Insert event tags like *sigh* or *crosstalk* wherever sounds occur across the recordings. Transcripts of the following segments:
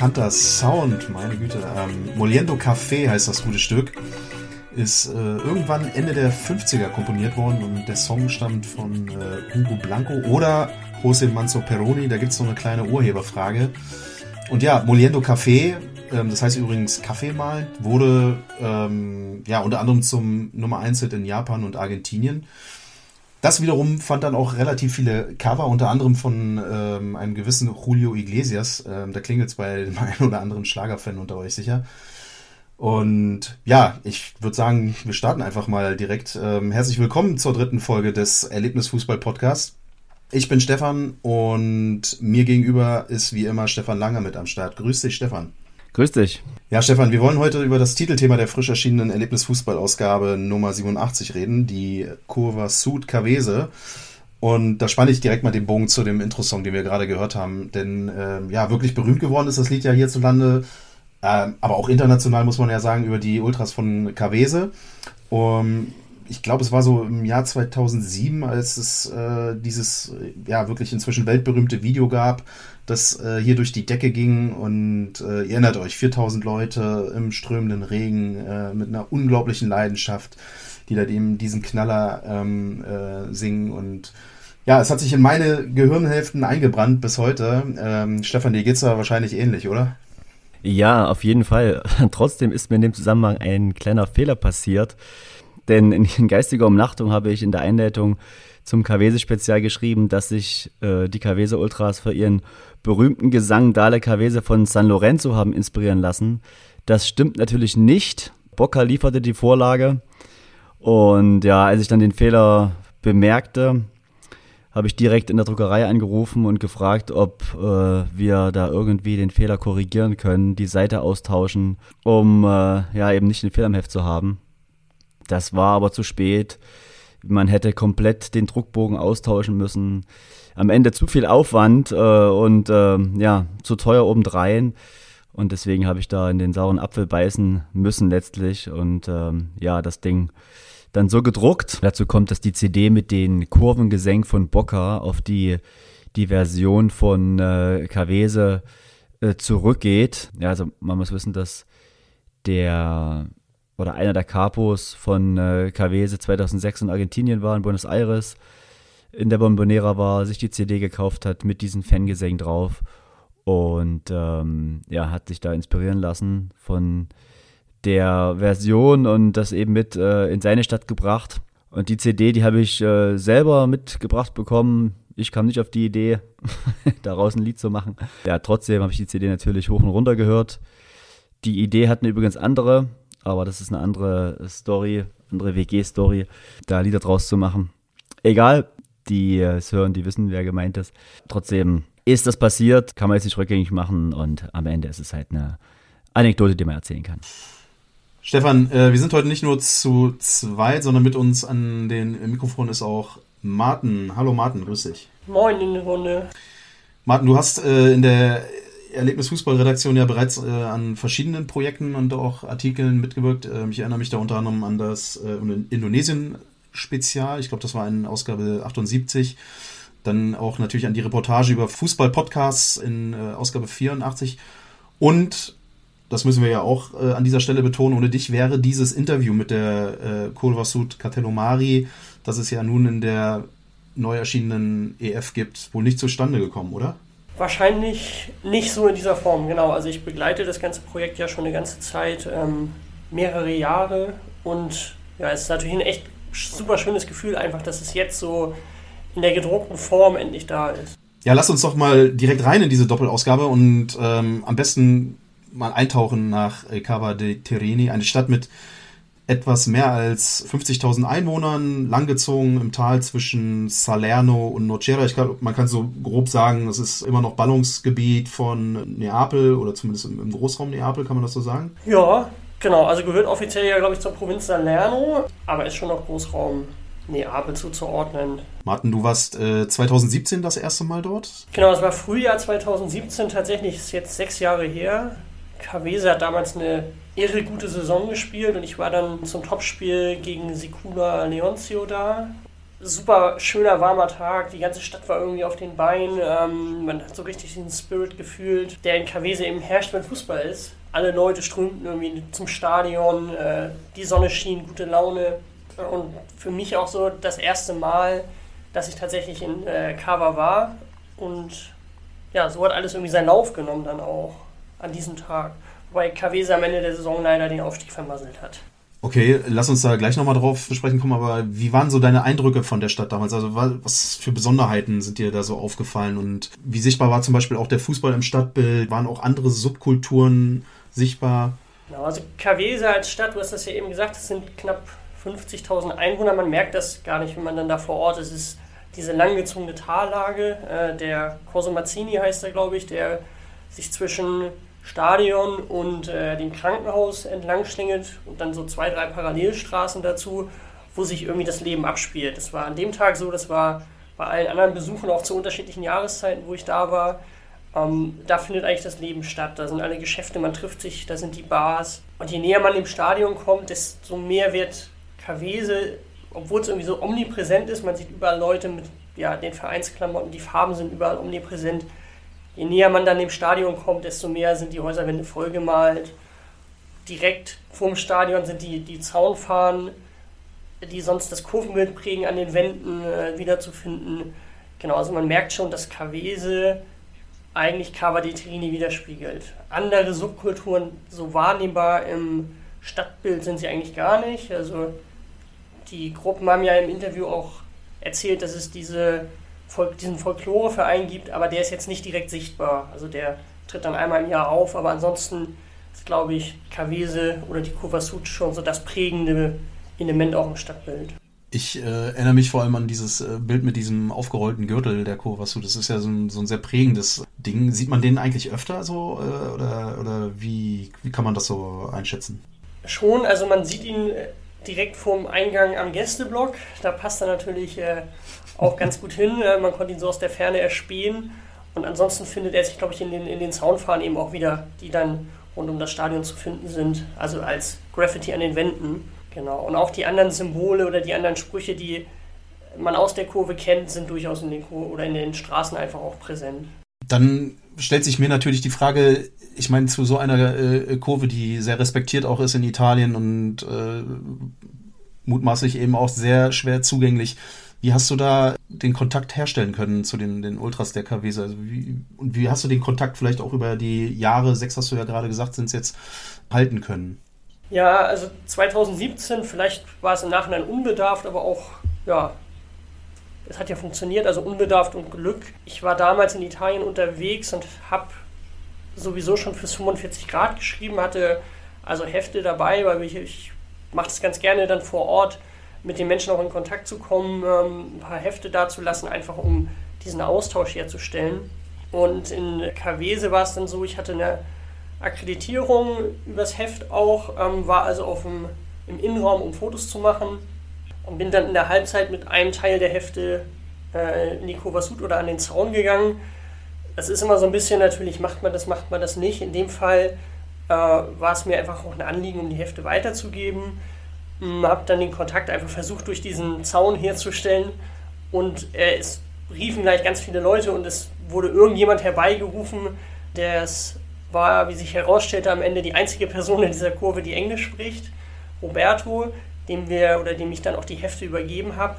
Bekannter Sound, meine Güte. Ähm, Moliendo Café heißt das gute Stück. Ist äh, irgendwann Ende der 50er komponiert worden und der Song stammt von äh, Hugo Blanco oder José Manzo Peroni. Da gibt es so eine kleine Urheberfrage. Und ja, Moliendo Café, ähm, das heißt übrigens Kaffee malen, wurde ähm, ja unter anderem zum Nummer 1 Hit in Japan und Argentinien. Das wiederum fand dann auch relativ viele Cover, unter anderem von ähm, einem gewissen Julio Iglesias. Ähm, da klingelt es bei dem *laughs* einen oder anderen Schlagerfan unter euch sicher. Und ja, ich würde sagen, wir starten einfach mal direkt. Ähm, herzlich willkommen zur dritten Folge des Erlebnisfußball-Podcasts. Ich bin Stefan und mir gegenüber ist wie immer Stefan Langer mit am Start. Grüß dich, Stefan. Grüß dich. Ja, Stefan, wir wollen heute über das Titelthema der frisch erschienenen Erlebnisfußball-Ausgabe Nummer 87 reden, die Kurva Sud Cavese. Und da spanne ich direkt mal den Bogen zu dem Intro-Song, den wir gerade gehört haben. Denn äh, ja, wirklich berühmt geworden ist das Lied ja hierzulande, äh, aber auch international muss man ja sagen, über die Ultras von Cavese. Um, ich glaube, es war so im Jahr 2007, als es äh, dieses ja wirklich inzwischen weltberühmte Video gab, das äh, hier durch die Decke ging und äh, ihr erinnert euch, 4000 Leute im strömenden Regen äh, mit einer unglaublichen Leidenschaft, die da eben diesen Knaller ähm, äh, singen und ja, es hat sich in meine Gehirnhälften eingebrannt bis heute. Ähm, Stefan, dir geht's da wahrscheinlich ähnlich, oder? Ja, auf jeden Fall. *laughs* Trotzdem ist mir in dem Zusammenhang ein kleiner Fehler passiert. Denn in geistiger Umnachtung habe ich in der Einleitung zum Cavese-Spezial geschrieben, dass sich äh, die Cavese-Ultras für ihren berühmten Gesang Dale Cavese von San Lorenzo haben inspirieren lassen. Das stimmt natürlich nicht. Bocca lieferte die Vorlage. Und ja, als ich dann den Fehler bemerkte, habe ich direkt in der Druckerei angerufen und gefragt, ob äh, wir da irgendwie den Fehler korrigieren können, die Seite austauschen, um äh, ja eben nicht den Fehler im Heft zu haben. Das war aber zu spät. Man hätte komplett den Druckbogen austauschen müssen. Am Ende zu viel Aufwand äh, und äh, ja, zu teuer obendrein. Und deswegen habe ich da in den sauren Apfel beißen müssen letztlich. Und ähm, ja, das Ding dann so gedruckt. Dazu kommt, dass die CD mit den Kurvengesängen von Bocca auf die, die Version von äh, Cavese äh, zurückgeht. Ja, also man muss wissen, dass der oder einer der Capos von äh, Cavese 2006 in Argentinien war, in Buenos Aires, in der Bombonera war, sich die CD gekauft hat mit diesen Fangesängen drauf und ähm, ja, hat sich da inspirieren lassen von der Version und das eben mit äh, in seine Stadt gebracht. Und die CD, die habe ich äh, selber mitgebracht bekommen. Ich kam nicht auf die Idee, *laughs* daraus ein Lied zu machen. Ja, trotzdem habe ich die CD natürlich hoch und runter gehört. Die Idee hatten übrigens andere, aber das ist eine andere Story, andere WG-Story, da Lieder draus zu machen. Egal, die es hören, die wissen, wer gemeint ist. Trotzdem ist das passiert, kann man jetzt nicht rückgängig machen und am Ende ist es halt eine Anekdote, die man erzählen kann. Stefan, äh, wir sind heute nicht nur zu zweit, sondern mit uns an den Mikrofon ist auch Martin. Hallo Martin, grüß dich. Moin in die Runde. Martin, du hast äh, in der Erlebnisfußballredaktion ja bereits äh, an verschiedenen Projekten und auch Artikeln mitgewirkt. Ähm, ich erinnere mich da unter anderem an das äh, Indonesien-Spezial. Ich glaube, das war in Ausgabe 78. Dann auch natürlich an die Reportage über Fußball-Podcasts in äh, Ausgabe 84. Und das müssen wir ja auch äh, an dieser Stelle betonen, ohne dich wäre dieses Interview mit der äh, Kurvasud Catelomari, das es ja nun in der neu erschienenen EF gibt, wohl nicht zustande gekommen, oder? Wahrscheinlich nicht so in dieser Form, genau. Also ich begleite das ganze Projekt ja schon eine ganze Zeit, ähm, mehrere Jahre und ja, es ist natürlich ein echt super schönes Gefühl einfach, dass es jetzt so in der gedruckten Form endlich da ist. Ja, lass uns doch mal direkt rein in diese Doppelausgabe und ähm, am besten mal eintauchen nach Cava de Tereni, eine Stadt mit etwas mehr als 50.000 Einwohnern, langgezogen im Tal zwischen Salerno und Nocera. Ich glaube, man kann so grob sagen, das ist immer noch Ballungsgebiet von Neapel oder zumindest im Großraum Neapel, kann man das so sagen? Ja, genau. Also gehört offiziell ja, glaube ich, zur Provinz Salerno, aber ist schon noch Großraum Neapel zuzuordnen. Martin, du warst äh, 2017 das erste Mal dort? Genau, es war Frühjahr 2017, tatsächlich ist jetzt sechs Jahre her. Cavese hat damals eine irre gute Saison gespielt und ich war dann zum Topspiel gegen Sicula Leoncio da. super schöner, warmer Tag. Die ganze Stadt war irgendwie auf den Beinen. Ähm, man hat so richtig den Spirit gefühlt, der in Kavese eben herrscht, wenn Fußball ist. Alle Leute strömten irgendwie zum Stadion, äh, die Sonne schien, gute Laune. Und für mich auch so das erste Mal, dass ich tatsächlich in äh, Kava war. Und ja, so hat alles irgendwie seinen Lauf genommen dann auch an diesem Tag. Wobei Kavese am Ende der Saison leider den Aufstieg vermasselt hat. Okay, lass uns da gleich nochmal drauf besprechen kommen, aber wie waren so deine Eindrücke von der Stadt damals? Also was für Besonderheiten sind dir da so aufgefallen und wie sichtbar war zum Beispiel auch der Fußball im Stadtbild? Waren auch andere Subkulturen sichtbar? Genau, also Kavese als Stadt, du hast das ja eben gesagt, es sind knapp 50.000 Einwohner. Man merkt das gar nicht, wenn man dann da vor Ort ist. Es ist diese langgezogene Tallage. Äh, der Corso Mazzini heißt er, glaube ich, der sich zwischen Stadion und äh, dem Krankenhaus entlang schlingelt und dann so zwei, drei Parallelstraßen dazu, wo sich irgendwie das Leben abspielt. Das war an dem Tag so, das war bei allen anderen Besuchen auch zu unterschiedlichen Jahreszeiten, wo ich da war. Ähm, da findet eigentlich das Leben statt. Da sind alle Geschäfte, man trifft sich, da sind die Bars. Und je näher man dem Stadion kommt, desto mehr wird Kavese, obwohl es irgendwie so omnipräsent ist, man sieht überall Leute mit ja, den Vereinsklamotten, die Farben sind überall omnipräsent je näher man dann dem Stadion kommt, desto mehr sind die Häuserwände vollgemalt. Direkt vorm Stadion sind die, die Zaunfahnen, die sonst das Kurvenbild prägen, an den Wänden äh, wiederzufinden. Genau, also man merkt schon, dass Kavese eigentlich Cava di Trini widerspiegelt. Andere Subkulturen, so wahrnehmbar im Stadtbild sind sie eigentlich gar nicht. Also die Gruppen haben ja im Interview auch erzählt, dass es diese diesen Folkloreverein gibt, aber der ist jetzt nicht direkt sichtbar. Also der tritt dann einmal im Jahr auf, aber ansonsten ist, glaube ich, Kavese oder die Kovasut schon so das prägende Element auch im Stadtbild. Ich äh, erinnere mich vor allem an dieses äh, Bild mit diesem aufgerollten Gürtel der Kovasut. Das ist ja so ein, so ein, sehr prägendes Ding. Sieht man den eigentlich öfter so äh, oder, oder wie, wie kann man das so einschätzen? Schon, also man sieht ihn äh, direkt vorm Eingang am Gästeblock. Da passt er natürlich äh, auch ganz gut hin. Äh, man konnte ihn so aus der Ferne erspähen. Und ansonsten findet er sich, glaube ich, in den, in den Soundfahren eben auch wieder, die dann rund um das Stadion zu finden sind. Also als Graffiti an den Wänden. Genau. Und auch die anderen Symbole oder die anderen Sprüche, die man aus der Kurve kennt, sind durchaus in den Kur oder in den Straßen einfach auch präsent. Dann stellt sich mir natürlich die Frage, ich meine, zu so einer äh, Kurve, die sehr respektiert auch ist in Italien und äh, mutmaßlich eben auch sehr schwer zugänglich. Wie hast du da den Kontakt herstellen können zu den, den Ultras der KWs? Also wie, und wie hast du den Kontakt vielleicht auch über die Jahre, sechs hast du ja gerade gesagt, sind es jetzt, halten können? Ja, also 2017, vielleicht war es im Nachhinein unbedarft, aber auch, ja, es hat ja funktioniert, also unbedarft und Glück. Ich war damals in Italien unterwegs und habe sowieso schon fürs 45 Grad geschrieben, hatte also Hefte dabei, weil ich, ich mache das ganz gerne dann vor Ort mit den Menschen auch in Kontakt zu kommen, ähm, ein paar Hefte dazulassen, einfach um diesen Austausch herzustellen. Und in Kavese war es dann so, ich hatte eine Akkreditierung übers Heft auch, ähm, war also auf dem, im Innenraum, um Fotos zu machen und bin dann in der Halbzeit mit einem Teil der Hefte äh, in die Kovasut oder an den Zaun gegangen. Das ist immer so ein bisschen natürlich, macht man das, macht man das nicht. In dem Fall äh, war es mir einfach auch ein Anliegen, um die Hefte weiterzugeben habe dann den Kontakt einfach versucht, durch diesen Zaun herzustellen. Und es riefen gleich ganz viele Leute und es wurde irgendjemand herbeigerufen, der es war, wie sich herausstellte, am Ende die einzige Person in dieser Kurve, die Englisch spricht, Roberto, dem wir oder dem ich dann auch die Hefte übergeben habe.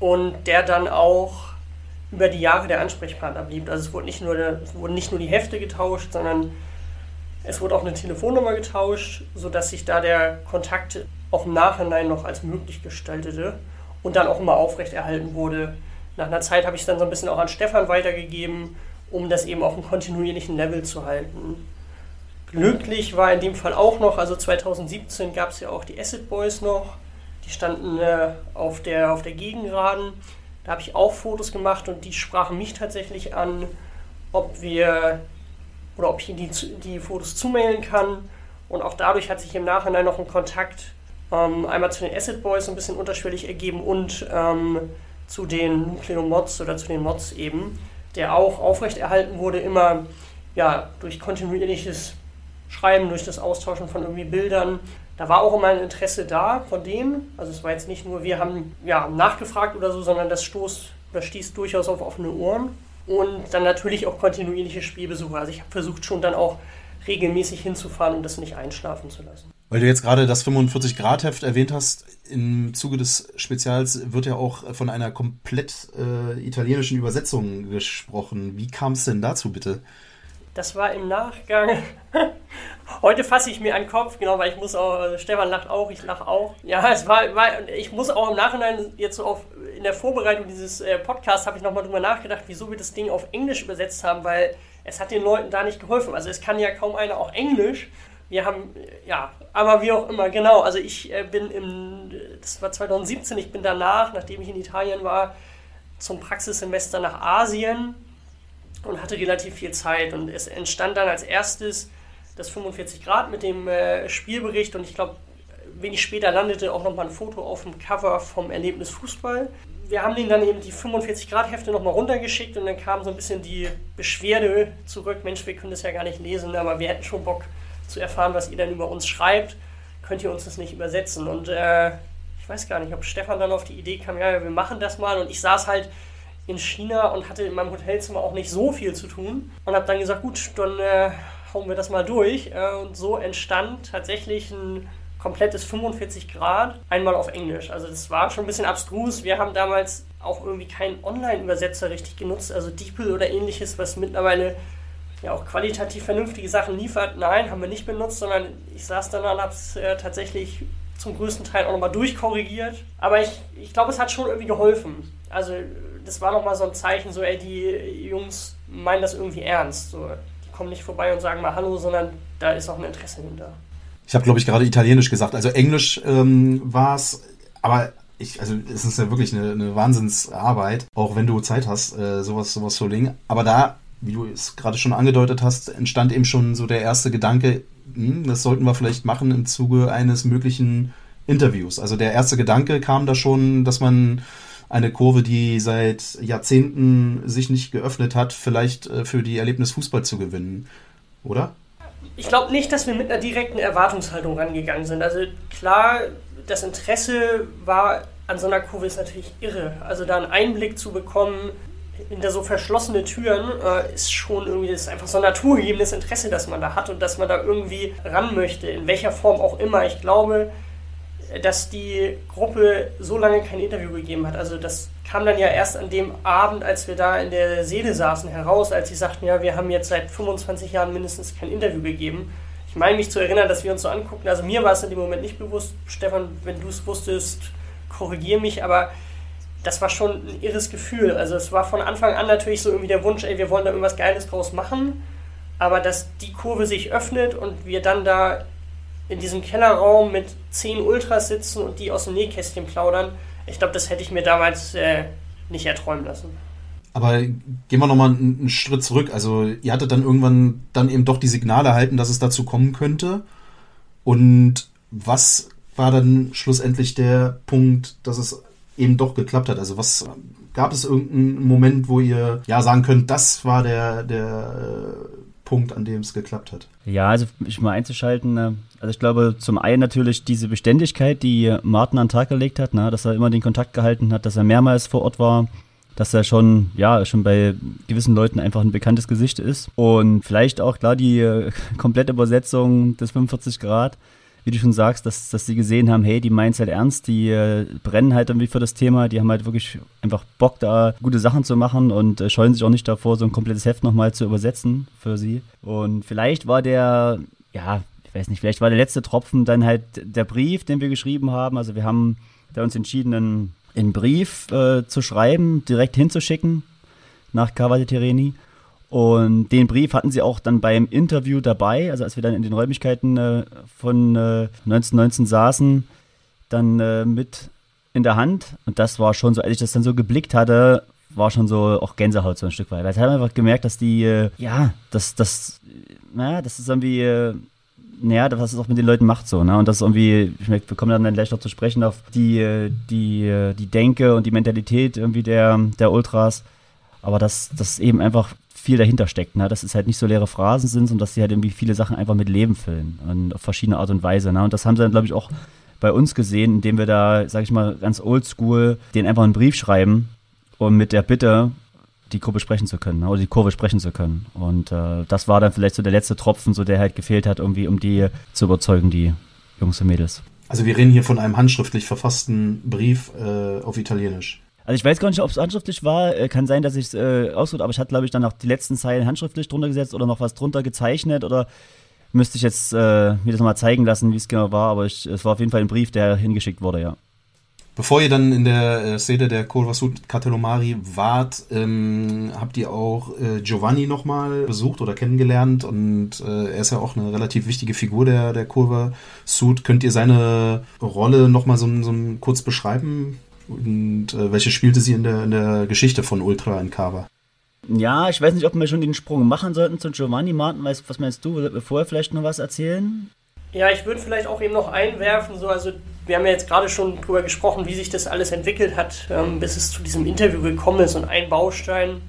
Und der dann auch über die Jahre der Ansprechpartner blieb. Also es, wurde nicht nur der, es wurden nicht nur die Hefte getauscht, sondern es wurde auch eine Telefonnummer getauscht, sodass sich da der Kontakt auch im Nachhinein noch als möglich gestaltete und dann auch immer aufrechterhalten wurde. Nach einer Zeit habe ich es dann so ein bisschen auch an Stefan weitergegeben, um das eben auf einem kontinuierlichen Level zu halten. Glücklich war in dem Fall auch noch, also 2017 gab es ja auch die Acid Boys noch, die standen äh, auf, der, auf der Gegengraden. Da habe ich auch Fotos gemacht und die sprachen mich tatsächlich an, ob wir oder ob ich die, die Fotos zumailen kann. Und auch dadurch hat sich im Nachhinein noch ein Kontakt ähm, einmal zu den Acid Boys ein bisschen unterschwellig ergeben und ähm, zu den Nucleomods oder zu den Mods eben, der auch aufrechterhalten wurde, immer ja, durch kontinuierliches Schreiben, durch das Austauschen von irgendwie Bildern, Da war auch immer ein Interesse da von denen. Also es war jetzt nicht nur, wir haben ja, nachgefragt oder so, sondern das stoß oder stieß durchaus auf offene Ohren. Und dann natürlich auch kontinuierliche Spielbesuche. Also ich habe versucht schon dann auch regelmäßig hinzufahren, um das nicht einschlafen zu lassen. Weil du jetzt gerade das 45-Grad-Heft erwähnt hast, im Zuge des Spezials wird ja auch von einer komplett äh, italienischen Übersetzung gesprochen. Wie kam es denn dazu bitte? Das war im Nachgang. *laughs* Heute fasse ich mir einen Kopf, genau, weil ich muss auch, also Stefan lacht auch, ich lache auch. Ja, *laughs* es war, war, ich muss auch im Nachhinein jetzt so auf, in der Vorbereitung dieses äh, Podcasts habe ich nochmal drüber nachgedacht, wieso wir das Ding auf Englisch übersetzt haben, weil es hat den Leuten da nicht geholfen. Also es kann ja kaum einer auch Englisch wir haben, ja, aber wie auch immer, genau. Also ich äh, bin im, das war 2017, ich bin danach, nachdem ich in Italien war, zum Praxissemester nach Asien und hatte relativ viel Zeit. Und es entstand dann als erstes das 45 Grad mit dem äh, Spielbericht und ich glaube, wenig später landete auch nochmal ein Foto auf dem Cover vom Erlebnis Fußball. Wir haben denen dann eben die 45 Grad Hefte nochmal runtergeschickt und dann kam so ein bisschen die Beschwerde zurück, Mensch, wir können das ja gar nicht lesen, aber wir hätten schon Bock, zu erfahren, was ihr dann über uns schreibt, könnt ihr uns das nicht übersetzen. Und äh, ich weiß gar nicht, ob Stefan dann auf die Idee kam, ja, wir machen das mal. Und ich saß halt in China und hatte in meinem Hotelzimmer auch nicht so viel zu tun. Und habe dann gesagt, gut, dann äh, hauen wir das mal durch. Äh, und so entstand tatsächlich ein komplettes 45 Grad, einmal auf Englisch. Also das war schon ein bisschen abstrus. Wir haben damals auch irgendwie keinen Online-Übersetzer richtig genutzt, also DeepL oder ähnliches, was mittlerweile ja auch qualitativ vernünftige Sachen liefert. Nein, haben wir nicht benutzt, sondern ich saß dann und habe es äh, tatsächlich zum größten Teil auch nochmal durchkorrigiert. Aber ich, ich glaube, es hat schon irgendwie geholfen. Also das war nochmal so ein Zeichen, so ey, die Jungs meinen das irgendwie ernst. So, kommen nicht vorbei und sagen mal Hallo, sondern da ist auch ein Interesse hinter. Ich habe, glaube ich, gerade Italienisch gesagt. Also Englisch ähm, war es, aber ich, also es ist ja wirklich eine, eine Wahnsinnsarbeit, auch wenn du Zeit hast, äh, sowas, sowas zu legen. Aber da wie du es gerade schon angedeutet hast, entstand eben schon so der erste Gedanke, hm, das sollten wir vielleicht machen im Zuge eines möglichen Interviews. Also der erste Gedanke kam da schon, dass man eine Kurve, die seit Jahrzehnten sich nicht geöffnet hat, vielleicht äh, für die Erlebnis Fußball zu gewinnen, oder? Ich glaube nicht, dass wir mit einer direkten Erwartungshaltung rangegangen sind. Also klar, das Interesse war an so einer Kurve ist natürlich irre. Also da einen Einblick zu bekommen, hinter so verschlossene Türen äh, ist schon irgendwie das ist einfach so ein naturgegebenes Interesse, das man da hat und dass man da irgendwie ran möchte, in welcher Form auch immer. Ich glaube, dass die Gruppe so lange kein Interview gegeben hat. Also das kam dann ja erst an dem Abend, als wir da in der Seele saßen, heraus, als sie sagten, ja, wir haben jetzt seit 25 Jahren mindestens kein Interview gegeben. Ich meine mich zu erinnern, dass wir uns so anguckten. Also mir war es in dem Moment nicht bewusst. Stefan, wenn du es wusstest, korrigier mich, aber das war schon ein irres Gefühl. Also es war von Anfang an natürlich so irgendwie der Wunsch, ey, wir wollen da irgendwas Geiles draus machen. Aber dass die Kurve sich öffnet und wir dann da in diesem Kellerraum mit zehn Ultras sitzen und die aus dem Nähkästchen plaudern, ich glaube, das hätte ich mir damals äh, nicht erträumen lassen. Aber gehen wir nochmal einen, Schritt zurück. Also ihr hattet dann irgendwann dann eben doch die Signale erhalten, dass es dazu kommen könnte. Und was war dann schlussendlich der Punkt, dass es eben doch geklappt hat. Also was gab es irgendeinen Moment, wo ihr ja sagen könnt, das war der, der äh, Punkt, an dem es geklappt hat? Ja, also mich mal einzuschalten, äh, also ich glaube zum einen natürlich diese Beständigkeit, die Martin an den Tag gelegt hat, ne, dass er immer den Kontakt gehalten hat, dass er mehrmals vor Ort war, dass er schon, ja, schon bei gewissen Leuten einfach ein bekanntes Gesicht ist. Und vielleicht auch klar die äh, *laughs* komplette Übersetzung des 45 Grad wie du schon sagst, dass, dass sie gesehen haben, hey, die meinen es halt ernst, die äh, brennen halt irgendwie für das Thema, die haben halt wirklich einfach Bock, da gute Sachen zu machen und äh, scheuen sich auch nicht davor, so ein komplettes Heft nochmal zu übersetzen für sie. Und vielleicht war der, ja, ich weiß nicht, vielleicht war der letzte Tropfen dann halt der Brief, den wir geschrieben haben. Also wir haben da uns entschieden, einen, einen Brief äh, zu schreiben, direkt hinzuschicken nach Cavate Tereni und den Brief hatten sie auch dann beim Interview dabei, also als wir dann in den Räumlichkeiten äh, von äh, 1919 saßen, dann äh, mit in der Hand. Und das war schon so, als ich das dann so geblickt hatte, war schon so auch Gänsehaut so ein Stück weit. Weil ich habe einfach gemerkt, dass die, äh, ja, dass das, naja, das ist irgendwie, äh, naja, was es auch mit den Leuten macht so, ne? Und das ist irgendwie, ich merke, wir kommen dann gleich noch zu sprechen auf die, äh, die, die Denke und die Mentalität irgendwie der, der Ultras. Aber dass das eben einfach viel dahinter steckt. Ne? Dass es halt nicht so leere Phrasen sind, sondern dass sie halt irgendwie viele Sachen einfach mit Leben füllen und auf verschiedene Art und Weise. Ne? Und das haben sie dann, glaube ich, auch bei uns gesehen, indem wir da, sag ich mal, ganz oldschool den einfach einen Brief schreiben und mit der Bitte, die Gruppe sprechen zu können ne? oder die Kurve sprechen zu können. Und äh, das war dann vielleicht so der letzte Tropfen, so der halt gefehlt hat, irgendwie, um die zu überzeugen, die Jungs und Mädels. Also wir reden hier von einem handschriftlich verfassten Brief äh, auf Italienisch. Also ich weiß gar nicht, ob es handschriftlich war. Äh, kann sein, dass ich es äh, ausruhe, aber ich hatte, glaube ich, dann noch die letzten Zeilen handschriftlich drunter gesetzt oder noch was drunter gezeichnet oder müsste ich jetzt äh, mir das nochmal zeigen lassen, wie es genau war. Aber ich, es war auf jeden Fall ein Brief, der hingeschickt wurde, ja. Bevor ihr dann in der äh, Szene der Colvasut Catelomari wart, ähm, habt ihr auch äh, Giovanni nochmal besucht oder kennengelernt und äh, er ist ja auch eine relativ wichtige Figur der, der Colvasut. Könnt ihr seine Rolle nochmal so, so kurz beschreiben? Und äh, welche spielte sie in der, in der Geschichte von Ultra in Cava? Ja, ich weiß nicht, ob wir schon den Sprung machen sollten zu Giovanni Martin. Was meinst du? Vorher vielleicht noch was erzählen? Ja, ich würde vielleicht auch eben noch einwerfen, so also wir haben ja jetzt gerade schon darüber gesprochen, wie sich das alles entwickelt hat, ähm, bis es zu diesem Interview gekommen ist. Und ein Baustein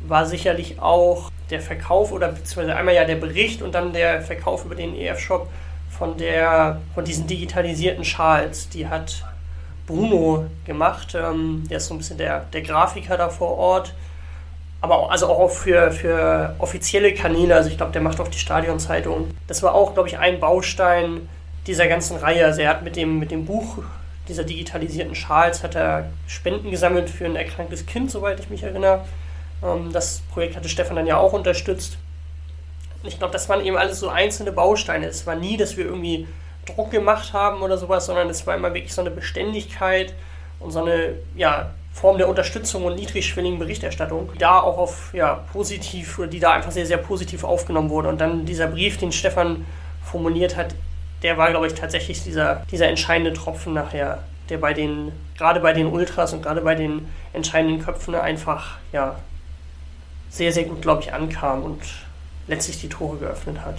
war sicherlich auch der Verkauf oder beziehungsweise einmal ja der Bericht und dann der Verkauf über den EF-Shop von der von diesen digitalisierten Schals. Die hat Bruno gemacht. Ähm, der ist so ein bisschen der, der Grafiker da vor Ort. Aber auch, also auch für, für offizielle Kanäle, also ich glaube, der macht auch die Stadionzeitung. Das war auch, glaube ich, ein Baustein, dieser ganzen Reihe. Also er hat mit dem, mit dem Buch dieser digitalisierten Schals hat er Spenden gesammelt für ein erkranktes Kind, soweit ich mich erinnere. Ähm, das Projekt hatte Stefan dann ja auch unterstützt. Ich glaube, das waren eben alles so einzelne Bausteine. Es war nie, dass wir irgendwie Druck gemacht haben oder sowas, sondern es war immer wirklich so eine Beständigkeit und so eine ja, Form der Unterstützung und niedrigschwelligen Berichterstattung, die da auch auf ja, positiv oder die da einfach sehr, sehr positiv aufgenommen wurde. Und dann dieser Brief, den Stefan formuliert hat, der war, glaube ich, tatsächlich dieser, dieser entscheidende Tropfen nachher, der bei den, gerade bei den Ultras und gerade bei den entscheidenden Köpfen einfach, ja, sehr, sehr gut, glaube ich, ankam und letztlich die Tore geöffnet hat.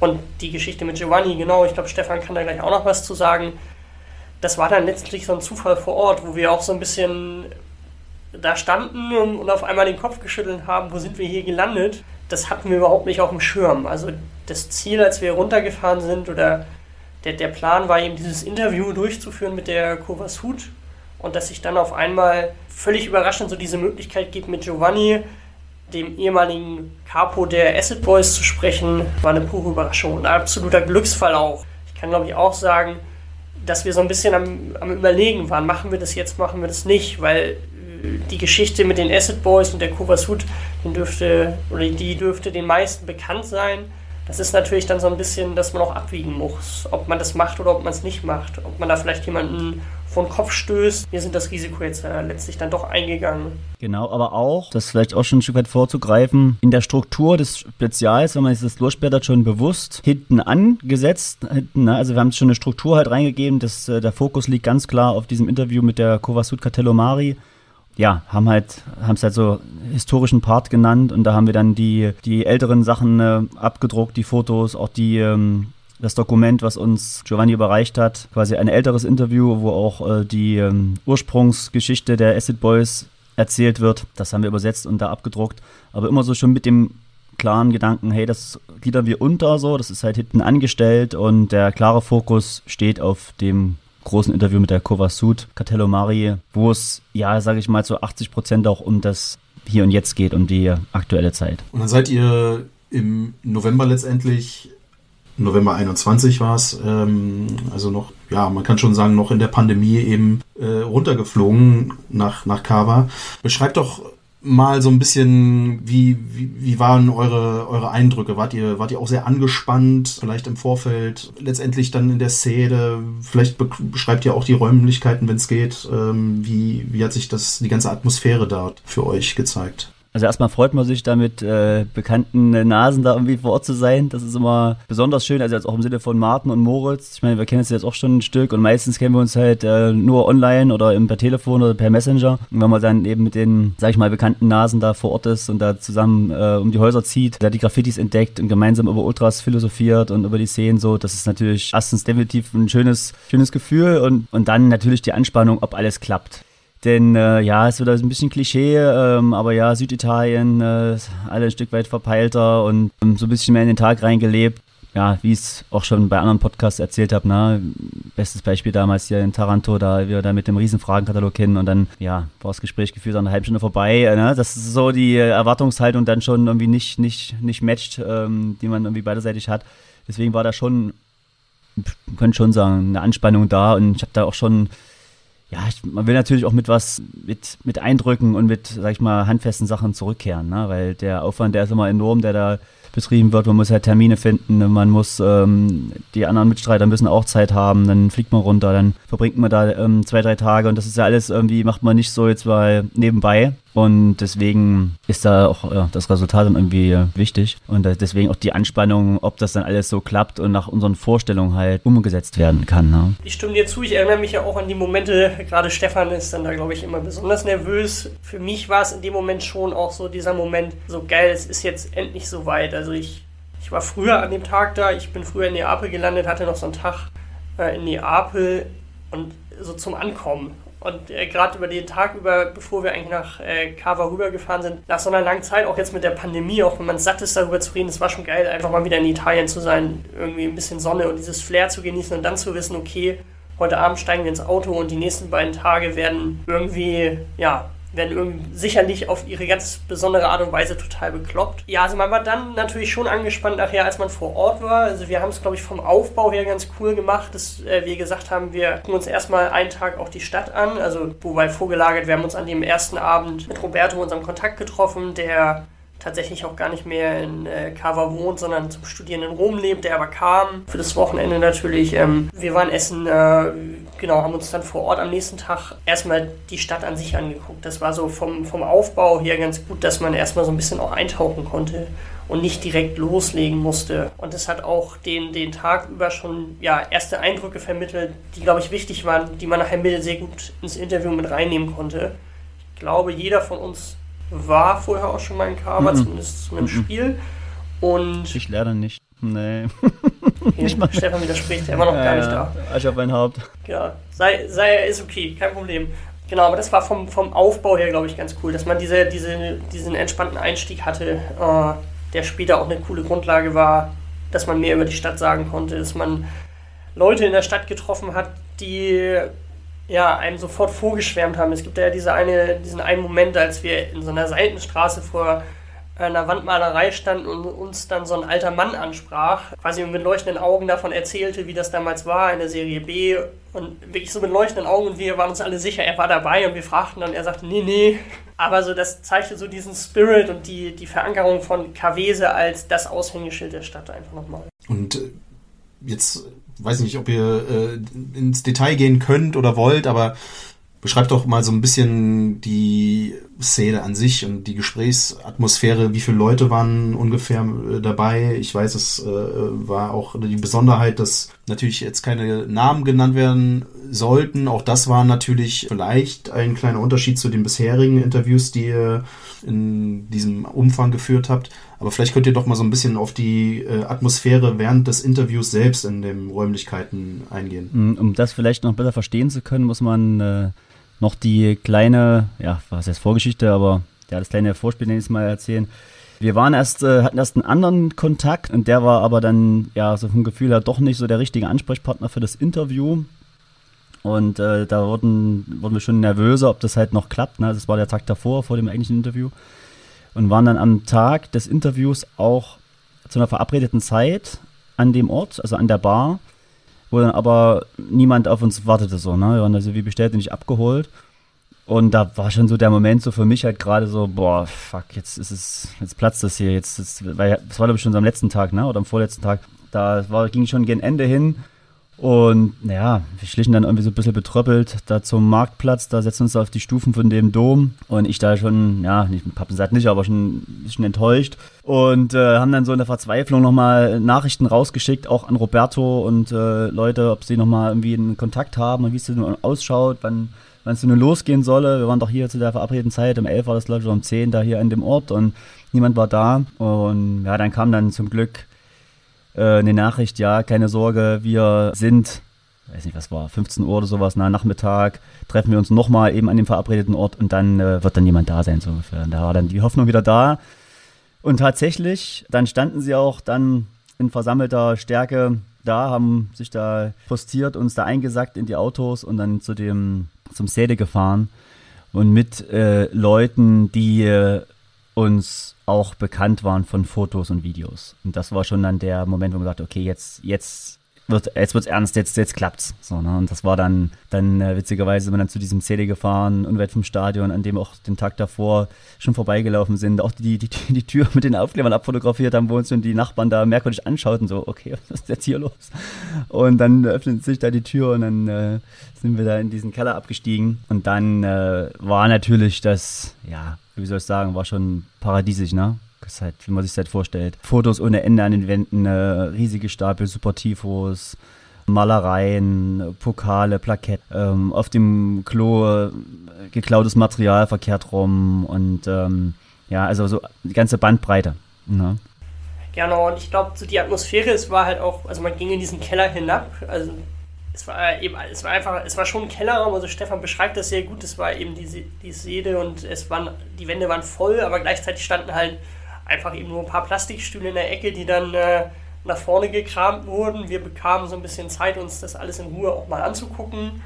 Und die Geschichte mit Giovanni, genau, ich glaube, Stefan kann da gleich auch noch was zu sagen. Das war dann letztlich so ein Zufall vor Ort, wo wir auch so ein bisschen da standen und auf einmal den Kopf geschüttelt haben, wo sind wir hier gelandet? Das hatten wir überhaupt nicht auf dem Schirm. Also das Ziel, als wir runtergefahren sind, oder der, der Plan war eben, dieses Interview durchzuführen mit der Kovas Hut und dass sich dann auf einmal völlig überraschend so diese Möglichkeit gibt, mit Giovanni, dem ehemaligen Capo der Acid Boys, zu sprechen, war eine pure Überraschung und ein absoluter Glücksfall auch. Ich kann, glaube ich, auch sagen, dass wir so ein bisschen am, am Überlegen waren, machen wir das jetzt, machen wir das nicht, weil die Geschichte mit den Acid Boys und der Kovas Hut, den dürfte, oder die dürfte den meisten bekannt sein. Das ist natürlich dann so ein bisschen, dass man auch abwiegen muss, ob man das macht oder ob man es nicht macht. Ob man da vielleicht jemanden vor den Kopf stößt. Wir sind das Risiko jetzt äh, letztlich dann doch eingegangen. Genau, aber auch, das vielleicht auch schon ein Stück weit vorzugreifen, in der Struktur des Spezials, wenn man sich das durchspäht hat, schon bewusst hinten angesetzt. Hinten, ne? Also wir haben schon eine Struktur halt reingegeben, dass äh, der Fokus liegt ganz klar auf diesem Interview mit der Kovasut Cartellomari ja, haben halt, haben es halt so historischen Part genannt und da haben wir dann die, die älteren Sachen äh, abgedruckt, die Fotos, auch die, ähm, das Dokument, was uns Giovanni überreicht hat, quasi ein älteres Interview, wo auch äh, die ähm, Ursprungsgeschichte der Acid Boys erzählt wird. Das haben wir übersetzt und da abgedruckt, aber immer so schon mit dem klaren Gedanken, hey, das gliedern wir unter so, das ist halt hinten angestellt und der klare Fokus steht auf dem großen Interview mit der Kovasut Catello Mari, wo es, ja, sage ich mal, zu 80 Prozent auch um das Hier und Jetzt geht, um die aktuelle Zeit. Und dann seid ihr im November letztendlich, November 21 war es, ähm, also noch, ja, man kann schon sagen, noch in der Pandemie eben äh, runtergeflogen nach, nach Cava. Beschreibt doch mal so ein bisschen, wie, wie, wie waren eure, eure Eindrücke? Wart ihr, wart ihr auch sehr angespannt, vielleicht im Vorfeld, letztendlich dann in der Szene? Vielleicht beschreibt ihr auch die Räumlichkeiten, wenn es geht. Ähm, wie, wie hat sich das, die ganze Atmosphäre dort für euch gezeigt? Also erstmal freut man sich da mit äh, bekannten Nasen da irgendwie vor Ort zu sein. Das ist immer besonders schön, also jetzt auch im Sinne von Martin und Moritz. Ich meine, wir kennen uns jetzt auch schon ein Stück und meistens kennen wir uns halt äh, nur online oder per Telefon oder per Messenger. Und wenn man dann eben mit den, sag ich mal, bekannten Nasen da vor Ort ist und da zusammen äh, um die Häuser zieht, da die Graffitis entdeckt und gemeinsam über Ultras philosophiert und über die Szenen so, das ist natürlich erstens definitiv ein schönes, schönes Gefühl und, und dann natürlich die Anspannung, ob alles klappt Denn äh, ja, es wird ein bisschen Klischee, ähm, aber ja, Süditalien, äh, alle ein Stück weit verpeilter und ähm, so ein bisschen mehr in den Tag reingelebt. Ja, wie ich es auch schon bei anderen Podcasts erzählt habe, ne? bestes Beispiel damals hier in Taranto, da wir da mit dem riesen Fragenkatalog hin und dann, ja, war das Gespräch geführt, an einer halben Stunde vorbei. Äh, ne? Das ist so die Erwartungshaltung dann schon irgendwie nicht, nicht, nicht matcht, ähm, die man irgendwie beiderseitig hat. Deswegen war da schon, könnte schon sagen, eine Anspannung da und ich habe da auch schon ja, ich, man will natürlich auch mit was, mit, mit Eindrücken und mit, sag ich mal, handfesten Sachen zurückkehren, ne? weil der Aufwand, der ist immer enorm, der da betrieben wird. Man muss halt Termine finden, man muss, ähm, die anderen Mitstreiter müssen auch Zeit haben, dann fliegt man runter, dann verbringt man da ähm, zwei, drei Tage und das ist ja alles irgendwie, macht man nicht so jetzt mal nebenbei. Und deswegen ist da auch ja, das Resultat dann irgendwie äh, wichtig. Und deswegen auch die Anspannung, ob das dann alles so klappt und nach unseren Vorstellungen halt umgesetzt werden kann. Ne? Ich stimme dir zu, ich erinnere mich ja auch an die Momente, gerade Stefan ist dann da, glaube ich, immer besonders nervös. Für mich war es in dem Moment schon auch so dieser Moment, so geil, es ist jetzt endlich soweit. Also ich, ich war früher an dem Tag da, ich bin früher in Neapel gelandet, hatte noch so einen Tag äh, in Neapel und so zum Ankommen. Und äh, gerade über den Tag über, bevor wir eigentlich nach äh, Cava rübergefahren sind, nach so einer langen Zeit, auch jetzt mit der Pandemie, auch wenn man satt ist, darüber zu reden, es war schon geil, einfach mal wieder in Italien zu sein, irgendwie ein bisschen Sonne und dieses Flair zu genießen und dann zu wissen, okay, heute Abend steigen wir ins Auto und die nächsten beiden Tage werden irgendwie, ja, werden sicherlich auf ihre ganz besondere Art und Weise total bekloppt. Ja, also man war dann natürlich schon angespannt nachher, als man vor Ort war. Also wir haben es, glaube ich, vom Aufbau her ganz cool gemacht, dass äh, wir gesagt haben, wir gucken uns erstmal einen Tag auch die Stadt an. Also wobei vorgelagert, wir haben uns an dem ersten Abend mit Roberto, unserem Kontakt, getroffen, der tatsächlich auch gar nicht mehr in äh, Cava wohnt, sondern zum Studieren in Rom lebt, der aber kam. Für das Wochenende natürlich. Ähm, wir waren essen, äh, genau, haben uns dann vor Ort am nächsten Tag erstmal die Stadt an sich angeguckt. Das war so vom, vom Aufbau her ganz gut, dass man erstmal so ein bisschen auch eintauchen konnte und nicht direkt loslegen musste. Und das hat auch den, den Tag über schon ja, erste Eindrücke vermittelt, die, glaube ich, wichtig waren, die man nachher sehr gut ins Interview mit reinnehmen konnte. Ich glaube, jeder von uns war vorher auch schon mal in Kava, mm -mm. zumindest zu einem mm Spiel. Und ich leider nicht. Nee. *laughs* mal. Stefan widerspricht, der war noch ja, gar nicht da. Asche auf mein Haupt. Genau. Sei, sei, ist okay, kein Problem. Genau, aber das war vom, vom Aufbau her, glaube ich, ganz cool, dass man diese, diese, diesen entspannten Einstieg hatte, äh, der später auch eine coole Grundlage war, dass man mehr über die Stadt sagen konnte, dass man Leute in der Stadt getroffen hat, die ja, einem sofort vorgeschwärmt haben. Es gibt ja diese eine, diesen einen Moment, als wir in so einer Seitenstraße vor einer Wandmalerei standen und uns dann so ein alter Mann ansprach, quasi mit leuchtenden Augen davon erzählte, wie das damals war in der Serie B und wirklich so mit leuchtenden Augen und wir waren uns alle sicher, er war dabei und wir fragten dann, er sagte, nee, nee. Aber so, das zeigte so diesen Spirit und die, die Verankerung von Kavese als das Aushängeschild der Stadt einfach nochmal. Und jetzt weiß nicht, ob ihr äh, ins Detail gehen könnt oder wollt, aber beschreibt doch mal so ein bisschen die Szene an sich und die Gesprächsatmosphäre. Wie viele Leute waren ungefähr äh, dabei? Ich weiß, es äh, war auch die Besonderheit, dass natürlich jetzt keine Namen genannt werden sollten. Auch das war natürlich vielleicht ein kleiner Unterschied zu den bisherigen Interviews, die ihr in diesem Umfang geführt habt. Aber vielleicht könnt ihr doch mal so ein bisschen auf die äh, Atmosphäre während des Interviews selbst in den Räumlichkeiten eingehen. Mm, um das vielleicht noch besser verstehen zu können, muss man äh, noch die kleine, ja, was heißt Vorgeschichte, aber ja, das kleine Vorspiel nenne ich mal erzählen. Wir waren erst, äh, hatten erst einen anderen Kontakt und der war aber dann, ja, so vom Gefühl her doch nicht so der richtige Ansprechpartner für das Interview. Und äh, da wurden, wurden wir schon nervöser, ob das halt noch klappt. Ne? Das war der Tag davor, vor dem eigentlichen Interview und waren dann am Tag des Interviews auch zu einer verabredeten Zeit an dem Ort, also an der Bar, wo dann aber niemand auf uns wartete so, ne? Wir waren also wie bestellt und nicht abgeholt. Und da war schon so der Moment so für mich halt gerade so, boah, fuck, jetzt ist es, jetzt platzt das hier, jetzt, ist, weil es war glaube ich schon so am letzten Tag, ne? Oder am vorletzten Tag. Da war, ging schon gegen Ende hin und naja, wir schlichen dann irgendwie so ein bisschen betröppelt da zum Marktplatz, da setzen uns auf die Stufen von dem Dom. Und ich da schon, ja, nicht Pappensatt nicht, aber schon ein bisschen enttäuscht. Und äh, haben dann so in der Verzweiflung nochmal Nachrichten rausgeschickt, auch an Roberto und äh, Leute, ob sie nochmal irgendwie einen Kontakt haben und wie es denn ausschaut, wann wann es nun losgehen solle. Wir waren doch hier zu der verabredeten Zeit, um 11 war das glaube ich, um 10 da hier an dem Ort und niemand war da. Und ja, dann kam dann zum Glück äh, eine Nachricht, ja, keine Sorge, wir sind weiß nicht, was war, 15 Uhr oder sowas, nach Nachmittag, treffen wir uns nochmal eben an dem verabredeten Ort und dann äh, wird dann jemand da sein, so ungefähr. Und da war dann die Hoffnung wieder da. Und tatsächlich, dann standen sie auch dann in versammelter Stärke da, haben sich da postiert, uns da eingesackt in die Autos und dann zu dem, zum Sede gefahren und mit äh, Leuten, die äh, uns auch bekannt waren von Fotos und Videos. Und das war schon dann der Moment, wo man sagte, okay, jetzt, jetzt wird, jetzt wird's ernst, jetzt, jetzt klappt's. So, ne? Und das war dann, dann äh, witzigerweise sind wir dann zu diesem CD gefahren, unweit vom Stadion, an dem auch den Tag davor schon vorbeigelaufen sind, auch die, die, die Tür mit den Aufklebern abfotografiert haben, wo uns die Nachbarn da merkwürdig anschauten, so, okay, *laughs* was ist jetzt hier los? Und dann öffnet sich da die Tür und dann äh, sind wir da in diesen Keller abgestiegen. Und dann äh, war natürlich das, ja, wie soll ich sagen, war schon paradiesisch, ne? Ist halt, wie man sich das halt vorstellt. Fotos ohne Ende an den Wänden, äh, riesige Stapel Super Tifos, Malereien, Pokale, Plakette, ähm, auf dem Klo äh, geklautes Material verkehrt rum und ähm, ja, also so die ganze Bandbreite. Ne? Genau, und ich glaube, so die Atmosphäre, es war halt auch, also man ging in diesen Keller hinab, also es war eben, es war einfach, es war schon ein Kellerraum, also Stefan beschreibt das sehr gut, es war eben die, die Seele und es waren, die Wände waren voll, aber gleichzeitig standen halt einfach eben nur ein paar Plastikstühle in der Ecke, die dann äh, nach vorne gekramt wurden. Wir bekamen so ein bisschen Zeit, uns das alles in Ruhe auch mal anzugucken.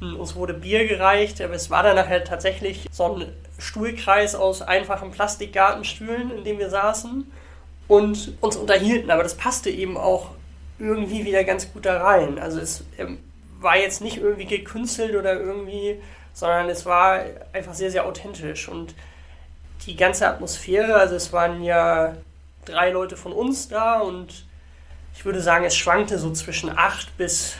Uns wurde Bier gereicht, aber es war dann nachher tatsächlich so ein Stuhlkreis aus einfachen Plastikgartenstühlen, in dem wir saßen und uns unterhielten. Aber das passte eben auch irgendwie wieder ganz gut da rein. Also es ähm, war jetzt nicht irgendwie gekünstelt oder irgendwie, sondern es war einfach sehr, sehr authentisch. Und die ganze Atmosphäre, also es waren ja drei Leute von uns da und ich würde sagen, es schwankte so zwischen acht bis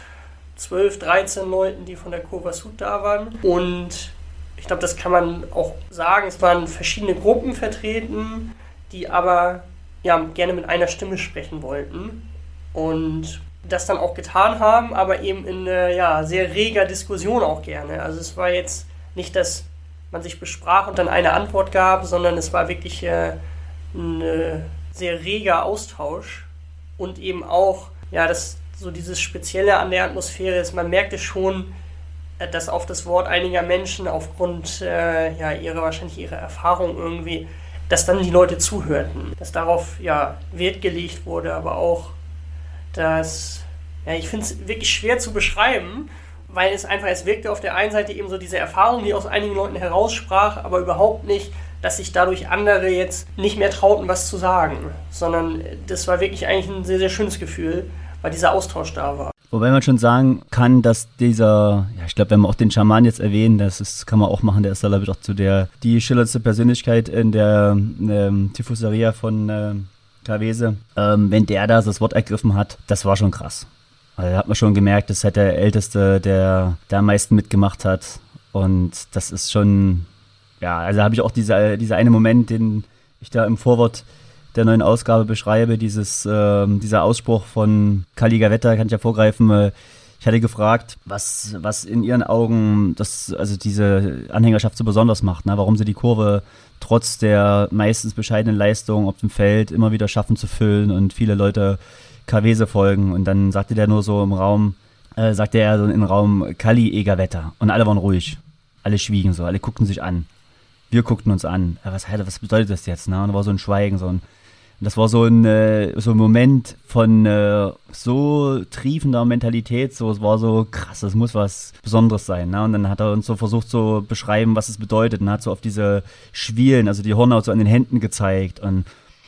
zwölf, dreizehn Leuten, die von der Kurva Sud da waren. Und ich glaube, das kann man auch sagen. Es waren verschiedene Gruppen vertreten, die aber ja, gerne mit einer Stimme sprechen wollten. Und das dann auch getan haben, aber eben in äh, ja, sehr reger Diskussion auch gerne. Also es war jetzt nicht das man sich besprach und dann eine Antwort gab, sondern es war wirklich äh, ein äh, sehr reger Austausch und eben auch, ja, das so dieses Spezielle an der Atmosphäre ist, man merkte schon, äh, dass auf das Wort einiger Menschen aufgrund äh, ja, ihrer wahrscheinlich ihrer Erfahrung irgendwie, dass dann die Leute zuhörten, dass darauf ja Wert gelegt wurde, aber auch, dass ja, ich finde es wirklich schwer zu beschreiben, weil es einfach, es wirkte auf der einen Seite eben so diese Erfahrung, die aus einigen Leuten heraussprach, aber überhaupt nicht, dass sich dadurch andere jetzt nicht mehr trauten, was zu sagen, sondern das war wirklich eigentlich ein sehr, sehr schönes Gefühl, weil dieser Austausch da war. Wobei man schon sagen kann, dass dieser, ja, ich glaube, wenn wir auch den Schaman jetzt erwähnen, das ist, kann man auch machen, der ist da, glaube ich, auch zu der, die schillerndste Persönlichkeit in der ähm, Tifusaria von äh, Kavese, ähm, wenn der da das Wort ergriffen hat, das war schon krass. Da hat man schon gemerkt, das ist halt der Älteste, der, der am meisten mitgemacht hat. Und das ist schon, ja, also habe ich auch dieser diese eine Moment, den ich da im Vorwort der neuen Ausgabe beschreibe, dieses, äh, dieser Ausspruch von Kali Gavetta, kann ich ja vorgreifen. Äh, ich hatte gefragt, was, was in ihren Augen das, also diese Anhängerschaft so besonders macht, ne? warum sie die Kurve trotz der meistens bescheidenen Leistung auf dem Feld immer wieder schaffen zu füllen und viele Leute Kavese folgen. Und dann sagte der nur so im Raum, äh, sagte er so im Raum Kali Egerwetter. Und alle waren ruhig. Alle schwiegen so, alle guckten sich an. Wir guckten uns an. Ja, was, was bedeutet das jetzt? Ne? Und da war so ein Schweigen, so ein. Das war so ein, äh, so ein Moment von äh, so triefender Mentalität, so, es war so krass, das muss was Besonderes sein. Ne? Und dann hat er uns so versucht zu beschreiben, was es bedeutet. Und hat so auf diese Schwielen, also die Hornhaut so an den Händen gezeigt. Und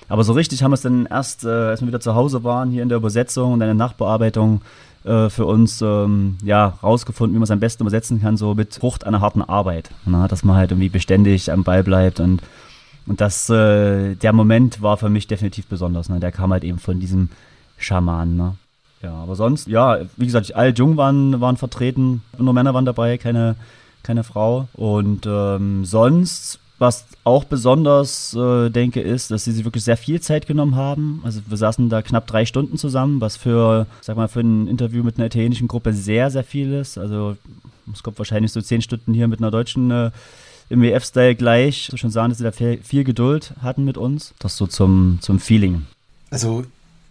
aber so richtig haben wir es dann erst, äh, als wir wieder zu Hause waren, hier in der Übersetzung und in der Nachbearbeitung äh, für uns ähm, ja, rausgefunden, wie man es am besten übersetzen kann, so mit Frucht einer harten Arbeit. Na, dass man halt irgendwie beständig am Ball bleibt und, und das, äh, der Moment war für mich definitiv besonders. Ne? Der kam halt eben von diesem Schaman. Ne? Ja, aber sonst, ja, wie gesagt, alle Jung waren, waren vertreten, nur Männer waren dabei, keine, keine Frau. Und ähm, sonst was auch besonders, äh, denke, ist, dass sie sich wirklich sehr viel Zeit genommen haben. Also wir saßen da knapp drei Stunden zusammen, was für, sag mal, für ein Interview mit einer italienischen Gruppe sehr, sehr viel ist. Also es kommt wahrscheinlich so zehn Stunden hier mit einer deutschen äh, im WF-Style gleich. Ich schon sagen, dass sie da viel, Geduld hatten mit uns. Das so zum, zum Feeling. Also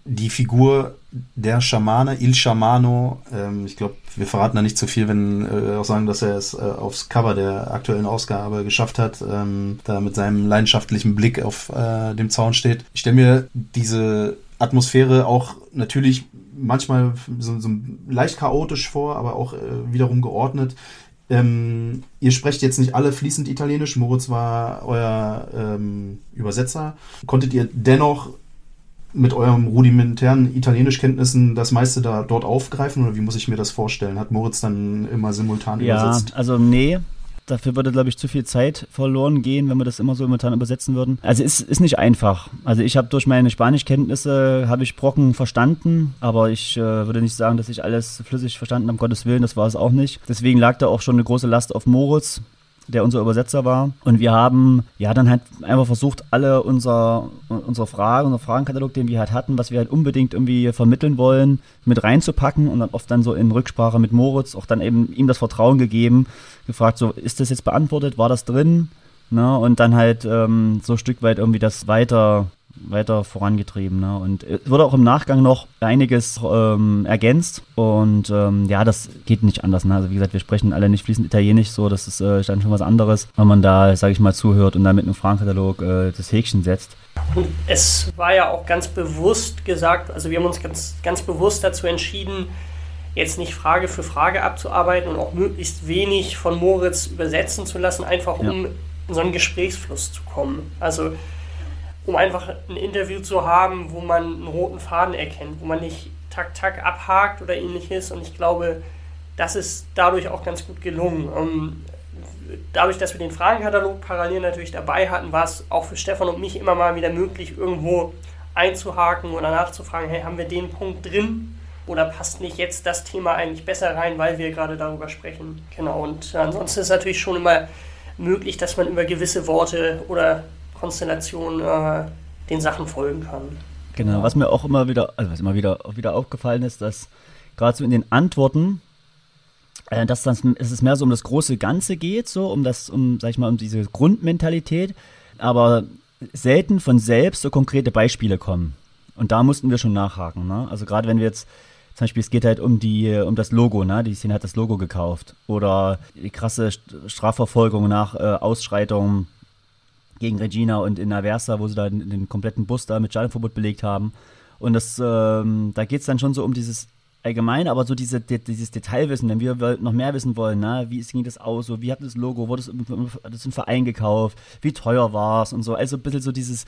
die Figur der Schamane, Il Schamano. Ähm, ich glaube, wir verraten da nicht zu viel, wenn äh, wir auch sagen, dass er es äh, aufs Cover der aktuellen Ausgabe geschafft hat, ähm, da mit seinem leidenschaftlichen Blick auf äh, dem Zaun steht. Ich stelle mir diese Atmosphäre auch natürlich manchmal so, so leicht chaotisch vor, aber auch äh, wiederum geordnet. Ähm, ihr sprecht jetzt nicht alle fließend Italienisch. Moritz war euer ähm, Übersetzer. Konntet ihr dennoch mit eurem rudimentären Italienischkenntnissen das meiste da dort aufgreifen oder wie muss ich mir das vorstellen? Hat Moritz dann immer simultan ja, übersetzt? Ja, also nee, Dafür würde, glaube ich, zu viel Zeit verloren gehen, wenn wir das immer so momentan übersetzen würden. Also es ist nicht einfach. Also ich habe durch meine Spanischkenntnisse, habe ich Brocken verstanden, aber ich äh, würde nicht sagen, dass ich alles flüssig verstanden habe, um Gottes Willen, das war es auch nicht. Deswegen lag da auch schon eine große Last auf Moritz, der unser Übersetzer war. Und wir haben ja dann halt einfach versucht, alle unser, unsere Fragen, unser Fragenkatalog, den wir halt hatten, was wir halt unbedingt irgendwie vermitteln wollen, mit reinzupacken und dann oft dann so in Rücksprache mit Moritz auch dann eben ihm das Vertrauen gegeben, gefragt, so, ist das jetzt beantwortet, war das drin? Ne? Und dann halt ähm, so ein Stück weit irgendwie das weiter weiter vorangetrieben. Ne? Und es wurde auch im Nachgang noch einiges ähm, ergänzt. Und ähm, ja, das geht nicht anders. Ne? Also wie gesagt, wir sprechen alle nicht fließend Italienisch, so das ist äh, dann schon was anderes, wenn man da, sage ich mal, zuhört und dann mit einem Fragenkatalog äh, das Häkchen setzt. Und es war ja auch ganz bewusst gesagt, also wir haben uns ganz, ganz bewusst dazu entschieden, jetzt nicht Frage für Frage abzuarbeiten und auch möglichst wenig von Moritz übersetzen zu lassen, einfach um ja. in so einen Gesprächsfluss zu kommen. Also um einfach ein Interview zu haben, wo man einen roten Faden erkennt, wo man nicht tak tak abhakt oder ähnliches. Und ich glaube, das ist dadurch auch ganz gut gelungen. Um, dadurch, dass wir den Fragenkatalog parallel natürlich dabei hatten, war es auch für Stefan und mich immer mal wieder möglich, irgendwo einzuhaken oder nachzufragen, hey, haben wir den Punkt drin? Oder passt nicht jetzt das Thema eigentlich besser rein, weil wir gerade darüber sprechen? Genau, und ansonsten ist es natürlich schon immer möglich, dass man über gewisse Worte oder Konstellation äh, den Sachen folgen kann. Genau, was mir auch immer wieder, also was immer wieder, wieder aufgefallen ist, dass gerade so in den Antworten, äh, dass dann, es mehr so um das große Ganze geht, so um das, um, sag ich mal, um diese Grundmentalität, aber selten von selbst so konkrete Beispiele kommen. Und da mussten wir schon nachhaken. Ne? Also gerade wenn wir jetzt zum Beispiel, es geht halt um die, um das Logo, ne? Die Szene hat das Logo gekauft. Oder die krasse Strafverfolgung nach äh, Ausschreitungen gegen Regina und in Aversa, wo sie da den, den kompletten Bus da mit Schadenverbot belegt haben. Und das, ähm, da geht es dann schon so um dieses allgemein, aber so diese, dieses Detailwissen, wenn wir noch mehr wissen wollen, ne? wie ging das aus, so, wie hat das Logo, wurde das im Verein gekauft, wie teuer war es und so, also ein bisschen so dieses,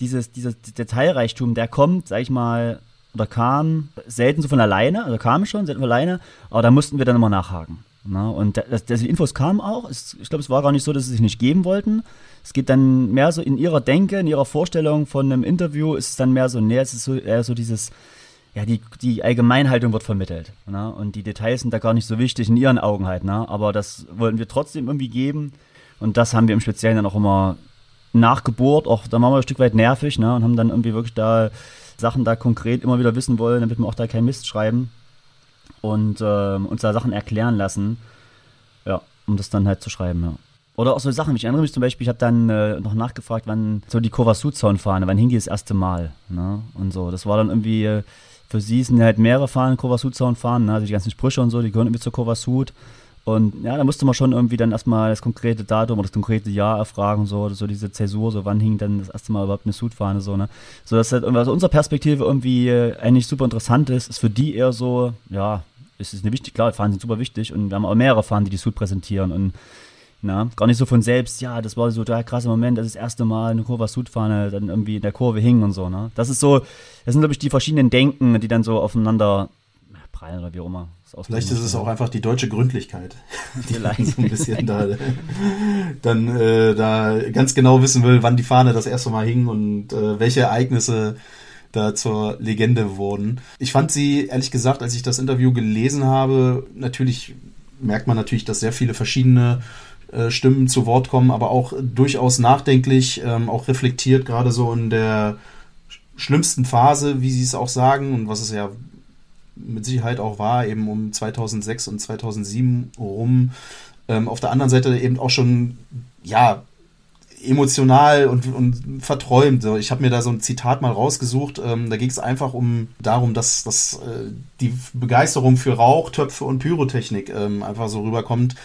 dieses, dieses Detailreichtum, der kommt, sag ich mal, oder kam selten so von alleine, also kam schon, selten von alleine, aber da mussten wir dann immer nachhaken. Ne? Und das, das, die Infos kamen auch, ich glaube, es war gar nicht so, dass sie sich nicht geben wollten, es geht dann mehr so in ihrer Denke, in ihrer Vorstellung von einem Interview, ist es dann mehr so, nee, es ist so eher so dieses, ja, die, die Allgemeinhaltung wird vermittelt. Ne? Und die Details sind da gar nicht so wichtig in ihren Augen halt, ne? Aber das wollten wir trotzdem irgendwie geben. Und das haben wir im Speziellen dann auch immer nachgebohrt, auch da waren wir ein Stück weit nervig, ne? Und haben dann irgendwie wirklich da Sachen da konkret immer wieder wissen wollen, damit wir auch da keinen Mist schreiben. Und ähm, uns da Sachen erklären lassen. Ja, um das dann halt zu schreiben, ja. Oder auch so Sachen, ich erinnere mich zum Beispiel, ich habe dann äh, noch nachgefragt, wann so die Kovasu-Zaunfahne, wann hing die das erste Mal, ne? Und so, das war dann irgendwie, äh, für sie sind halt mehrere Fahnen, Kovasu-Zaunfahnen, ne? also die ganzen Sprüche und so, die gehören irgendwie zur Kovasu. Und ja, da musste man schon irgendwie dann erstmal das konkrete Datum oder das konkrete Jahr erfragen, so, so diese Zäsur, so wann hing dann das erste Mal überhaupt eine Sudfahne, so, ne? So dass halt aus unserer Perspektive irgendwie äh, eigentlich super interessant ist, ist für die eher so, ja, es ist eine wichtig, klar, Fahnen sind super wichtig und wir haben auch mehrere Fahnen, die die Sud präsentieren und na, gar nicht so von selbst, ja, das war so der krasse Moment, das ist das erste Mal eine Kurva Sudfahne dann irgendwie in der Kurve hing und so, ne? Das ist so, das sind, glaube ich, die verschiedenen Denken, die dann so aufeinander prallen oder wie auch immer. Vielleicht ist es auch einfach die deutsche Gründlichkeit, *laughs* die Vielleicht. so ein bisschen da dann äh, da ganz genau wissen will, wann die Fahne das erste Mal hing und äh, welche Ereignisse da zur Legende wurden. Ich fand sie, ehrlich gesagt, als ich das Interview gelesen habe, natürlich merkt man natürlich, dass sehr viele verschiedene äh, Stimmen zu Wort kommen, aber auch durchaus nachdenklich, ähm, auch reflektiert, gerade so in der schlimmsten Phase, wie sie es auch sagen und was es ja mit Sicherheit auch war, eben um 2006 und 2007 rum. Ähm, auf der anderen Seite eben auch schon, ja, emotional und, und verträumt. Ich habe mir da so ein Zitat mal rausgesucht. Ähm, da ging es einfach um darum, dass, dass äh, die Begeisterung für Rauchtöpfe und Pyrotechnik ähm, einfach so rüberkommt.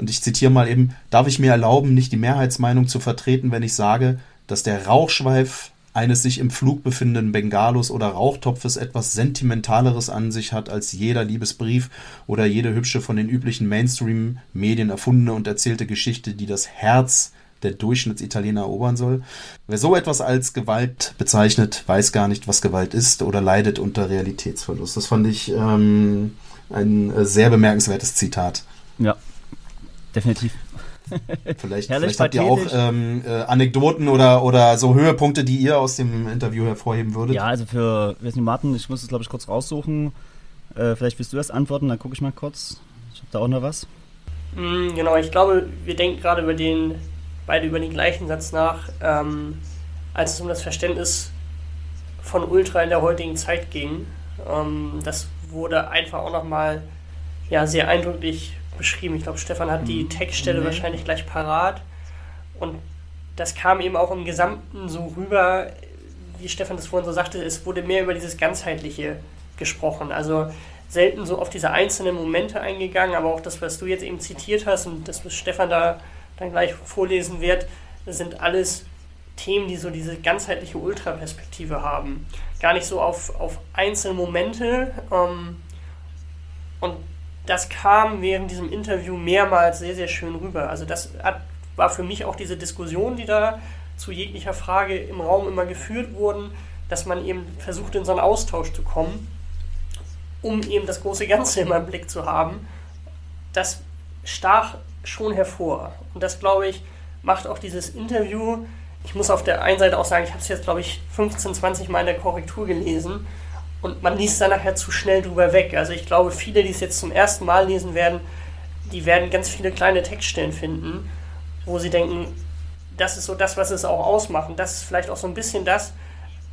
Und ich zitiere mal eben, darf ich mir erlauben, nicht die Mehrheitsmeinung zu vertreten, wenn ich sage, dass der Rauchschweif eines sich im Flug befindenden Bengalos oder Rauchtopfes etwas Sentimentaleres an sich hat als jeder Liebesbrief oder jede hübsche von den üblichen Mainstream-Medien erfundene und erzählte Geschichte, die das Herz der Durchschnittsitaliener erobern soll. Wer so etwas als Gewalt bezeichnet, weiß gar nicht, was Gewalt ist oder leidet unter Realitätsverlust. Das fand ich ähm, ein äh, sehr bemerkenswertes Zitat. Ja, definitiv. Vielleicht, vielleicht habt ihr auch ähm, äh, Anekdoten oder, oder so Höhepunkte, die ihr aus dem Interview hervorheben würdet. Ja, also für, weiß nicht, Martin, ich muss es glaube ich kurz raussuchen. Äh, vielleicht willst du das antworten, dann gucke ich mal kurz. Ich habe da auch noch was. Mm, genau, ich glaube, wir denken gerade über den, beide über den gleichen Satz nach, ähm, als es um das Verständnis von Ultra in der heutigen Zeit ging. Ähm, das wurde einfach auch nochmal ja, sehr eindrücklich beschrieben. Ich glaube, Stefan hat die mhm. Textstelle nee. wahrscheinlich gleich parat. Und das kam eben auch im Gesamten so rüber, wie Stefan das vorhin so sagte, es wurde mehr über dieses Ganzheitliche gesprochen. Also selten so auf diese einzelnen Momente eingegangen, aber auch das, was du jetzt eben zitiert hast und das, was Stefan da dann gleich vorlesen wird, sind alles Themen, die so diese ganzheitliche Ultraperspektive haben. Gar nicht so auf, auf einzelne Momente. Ähm, und das kam während diesem Interview mehrmals sehr, sehr schön rüber. Also das hat, war für mich auch diese Diskussion, die da zu jeglicher Frage im Raum immer geführt wurden, dass man eben versucht, in so einen Austausch zu kommen, um eben das große Ganze immer *laughs* im Blick zu haben. Das stach schon hervor. Und das, glaube ich, macht auch dieses Interview. Ich muss auf der einen Seite auch sagen, ich habe es jetzt, glaube ich, 15, 20 Mal in der Korrektur gelesen und man liest da nachher zu schnell drüber weg. Also ich glaube, viele, die es jetzt zum ersten Mal lesen werden, die werden ganz viele kleine Textstellen finden, wo sie denken, das ist so das, was es auch ausmacht. Und das ist vielleicht auch so ein bisschen das,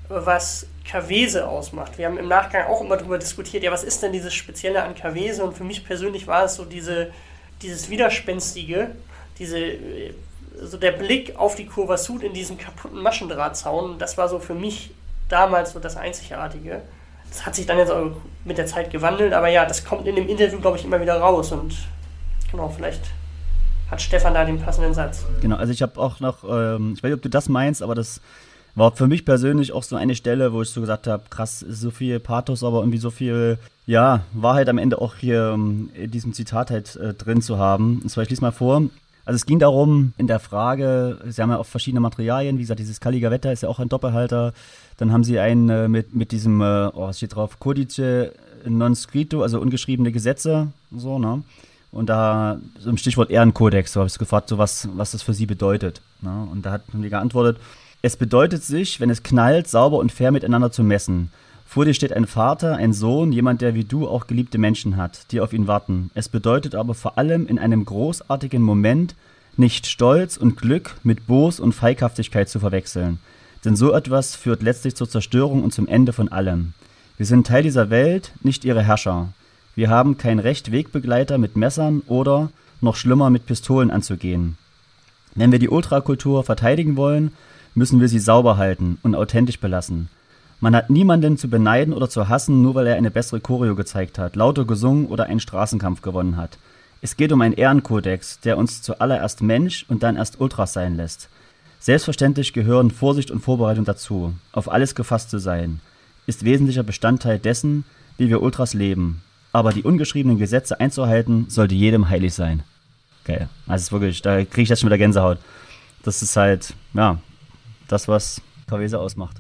was Kavese ausmacht. Wir haben im Nachgang auch immer darüber diskutiert, ja, was ist denn dieses Spezielle an Kavese? Und für mich persönlich war es so diese, dieses Widerspenstige, diese, so der Blick auf die Kurva Sud in diesem kaputten Maschendrahtzaun, das war so für mich damals so das Einzigartige. Das hat sich dann jetzt auch mit der Zeit gewandelt, aber ja, das kommt in dem Interview, glaube ich, immer wieder raus und genau, vielleicht hat Stefan da den passenden Satz. Genau, also ich habe auch noch, ähm, ich weiß nicht, ob du das meinst, aber das war für mich persönlich auch so eine Stelle, wo ich so gesagt habe, krass, so viel Pathos, aber irgendwie so viel, ja, Wahrheit am Ende auch hier ähm, in diesem Zitat halt äh, drin zu haben. Und zwar, ich lese mal vor. Also es ging darum, in der Frage, sie haben ja auch verschiedene Materialien, wie gesagt, dieses Kalliger Wetter ist ja auch ein Doppelhalter, dann haben sie einen äh, mit, mit diesem, äh, oh, was steht drauf, Codice non scritto, also ungeschriebene Gesetze, so, ne? Und da, so im Stichwort Ehrenkodex, so habe ich gefragt, so was, was das für sie bedeutet. Ne? Und da hat die geantwortet, es bedeutet sich, wenn es knallt, sauber und fair miteinander zu messen. Vor dir steht ein Vater, ein Sohn, jemand, der wie du auch geliebte Menschen hat, die auf ihn warten. Es bedeutet aber vor allem in einem großartigen Moment, nicht Stolz und Glück mit Bos und Feighaftigkeit zu verwechseln. Denn so etwas führt letztlich zur Zerstörung und zum Ende von allem. Wir sind Teil dieser Welt, nicht ihre Herrscher. Wir haben kein Recht, Wegbegleiter mit Messern oder, noch schlimmer, mit Pistolen anzugehen. Wenn wir die Ultrakultur verteidigen wollen, müssen wir sie sauber halten und authentisch belassen. Man hat niemanden zu beneiden oder zu hassen, nur weil er eine bessere Choreo gezeigt hat, lauter gesungen oder einen Straßenkampf gewonnen hat. Es geht um einen Ehrenkodex, der uns zuallererst Mensch und dann erst Ultras sein lässt. Selbstverständlich gehören Vorsicht und Vorbereitung dazu. Auf alles gefasst zu sein, ist wesentlicher Bestandteil dessen, wie wir Ultras leben. Aber die ungeschriebenen Gesetze einzuhalten, sollte jedem heilig sein. Geil. Also ist wirklich, da kriege ich jetzt schon wieder Gänsehaut. Das ist halt, ja, das, was Kavese ausmacht.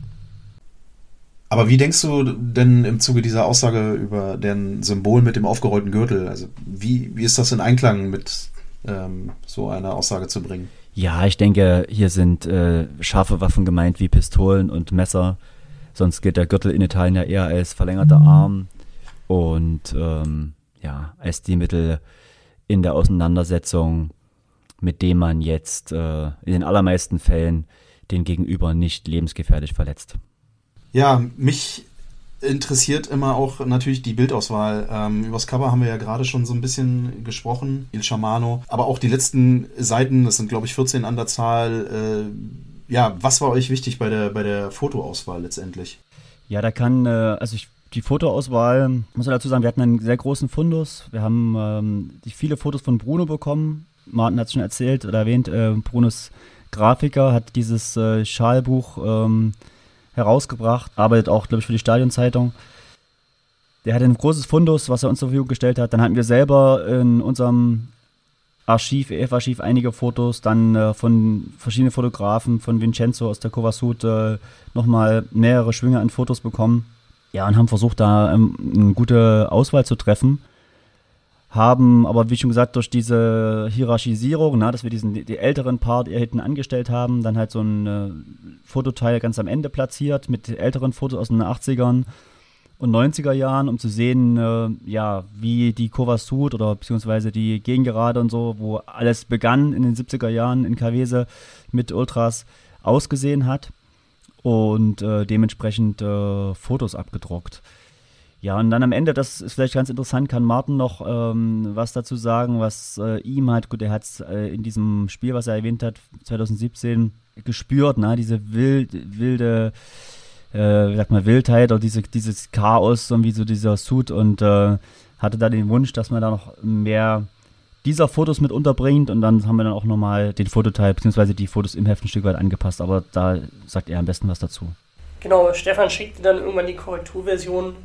Aber wie denkst du denn im Zuge dieser Aussage über den Symbol mit dem aufgerollten Gürtel? Also wie, wie ist das in Einklang mit ähm, so einer Aussage zu bringen? Ja, ich denke, hier sind äh, scharfe Waffen gemeint wie Pistolen und Messer. Sonst geht der Gürtel in Italien ja eher als verlängerter Arm und ähm, ja, als die Mittel in der Auseinandersetzung, mit dem man jetzt äh, in den allermeisten Fällen den Gegenüber nicht lebensgefährlich verletzt. Ja, mich interessiert immer auch natürlich die Bildauswahl. Ähm, übers Cover haben wir ja gerade schon so ein bisschen gesprochen, Il Shamano. Aber auch die letzten Seiten, das sind glaube ich 14 an der Zahl. Äh, ja, was war euch wichtig bei der, bei der Fotoauswahl letztendlich? Ja, da kann, äh, also ich, die Fotoauswahl, muss man dazu sagen, wir hatten einen sehr großen Fundus. Wir haben ähm, viele Fotos von Bruno bekommen. Martin hat es schon erzählt oder erwähnt, äh, Brunos Grafiker hat dieses äh, Schalbuch ähm, herausgebracht, arbeitet auch, glaube ich, für die Stadionzeitung. Der hat ein großes Fundus, was er uns zur Verfügung gestellt hat. Dann hatten wir selber in unserem Archiv, EF-Archiv, einige Fotos, dann äh, von verschiedenen Fotografen, von Vincenzo aus der Kovasut äh, nochmal mehrere Schwünge an Fotos bekommen. Ja, und haben versucht, da ähm, eine gute Auswahl zu treffen haben aber, wie schon gesagt, durch diese Hierarchisierung, na, dass wir diesen die älteren Part eher hinten angestellt haben, dann halt so ein äh, Fototeil ganz am Ende platziert mit älteren Fotos aus den 80ern und 90er Jahren, um zu sehen, äh, ja, wie die Kurva Sud oder beziehungsweise die Gegengerade und so, wo alles begann in den 70er Jahren in Kavese mit Ultras ausgesehen hat und äh, dementsprechend äh, Fotos abgedruckt. Ja, und dann am Ende, das ist vielleicht ganz interessant, kann Martin noch ähm, was dazu sagen, was äh, ihm halt, gut, er hat es äh, in diesem Spiel, was er erwähnt hat, 2017 gespürt, ne, diese wild, wilde, äh, sagt man, Wildheit oder diese, dieses Chaos, so wie so dieser Suit und äh, hatte da den Wunsch, dass man da noch mehr dieser Fotos mit unterbringt und dann haben wir dann auch nochmal den Fototeil, beziehungsweise die Fotos im Heft ein Stück weit angepasst, aber da sagt er am besten was dazu. Genau, Stefan schickte dann irgendwann die Korrekturversion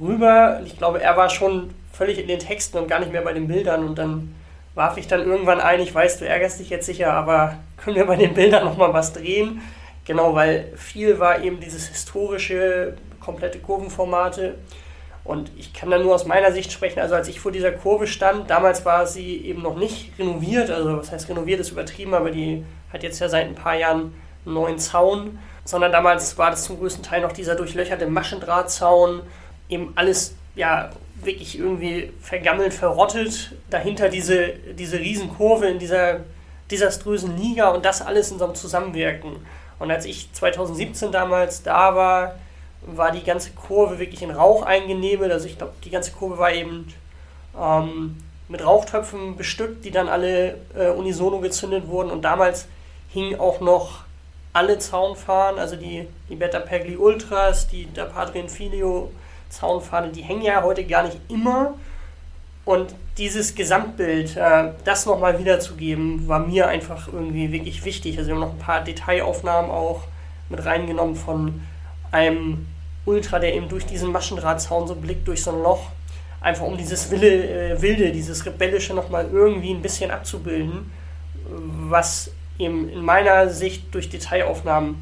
rüber. Ich glaube, er war schon völlig in den Texten und gar nicht mehr bei den Bildern. Und dann warf ich dann irgendwann ein, ich weiß, du ärgerst dich jetzt sicher, aber können wir bei den Bildern nochmal was drehen? Genau, weil viel war eben dieses historische, komplette Kurvenformate. Und ich kann da nur aus meiner Sicht sprechen, also als ich vor dieser Kurve stand, damals war sie eben noch nicht renoviert, also was heißt renoviert ist übertrieben, aber die hat jetzt ja seit ein paar Jahren einen neuen Zaun, sondern damals war das zum größten Teil noch dieser durchlöcherte Maschendrahtzaun eben alles ja wirklich irgendwie vergammelt, verrottet. Dahinter diese, diese Riesenkurve in dieser desaströsen Liga und das alles in so einem Zusammenwirken. Und als ich 2017 damals da war, war die ganze Kurve wirklich in Rauch eingenebelt. Also ich glaube, die ganze Kurve war eben ähm, mit Rauchtöpfen bestückt, die dann alle äh, unisono gezündet wurden. Und damals hingen auch noch alle Zaunfahren, also die, die Beta Pegli Ultras, die da Padre Filio Zaunpfade, die hängen ja heute gar nicht immer. Und dieses Gesamtbild, äh, das nochmal wiederzugeben, war mir einfach irgendwie wirklich wichtig. Also wir haben noch ein paar Detailaufnahmen auch mit reingenommen von einem Ultra, der eben durch diesen Maschendrahtzaun so blickt, durch so ein Loch. Einfach um dieses Wille, äh, Wilde, dieses Rebellische nochmal irgendwie ein bisschen abzubilden, was eben in meiner Sicht durch Detailaufnahmen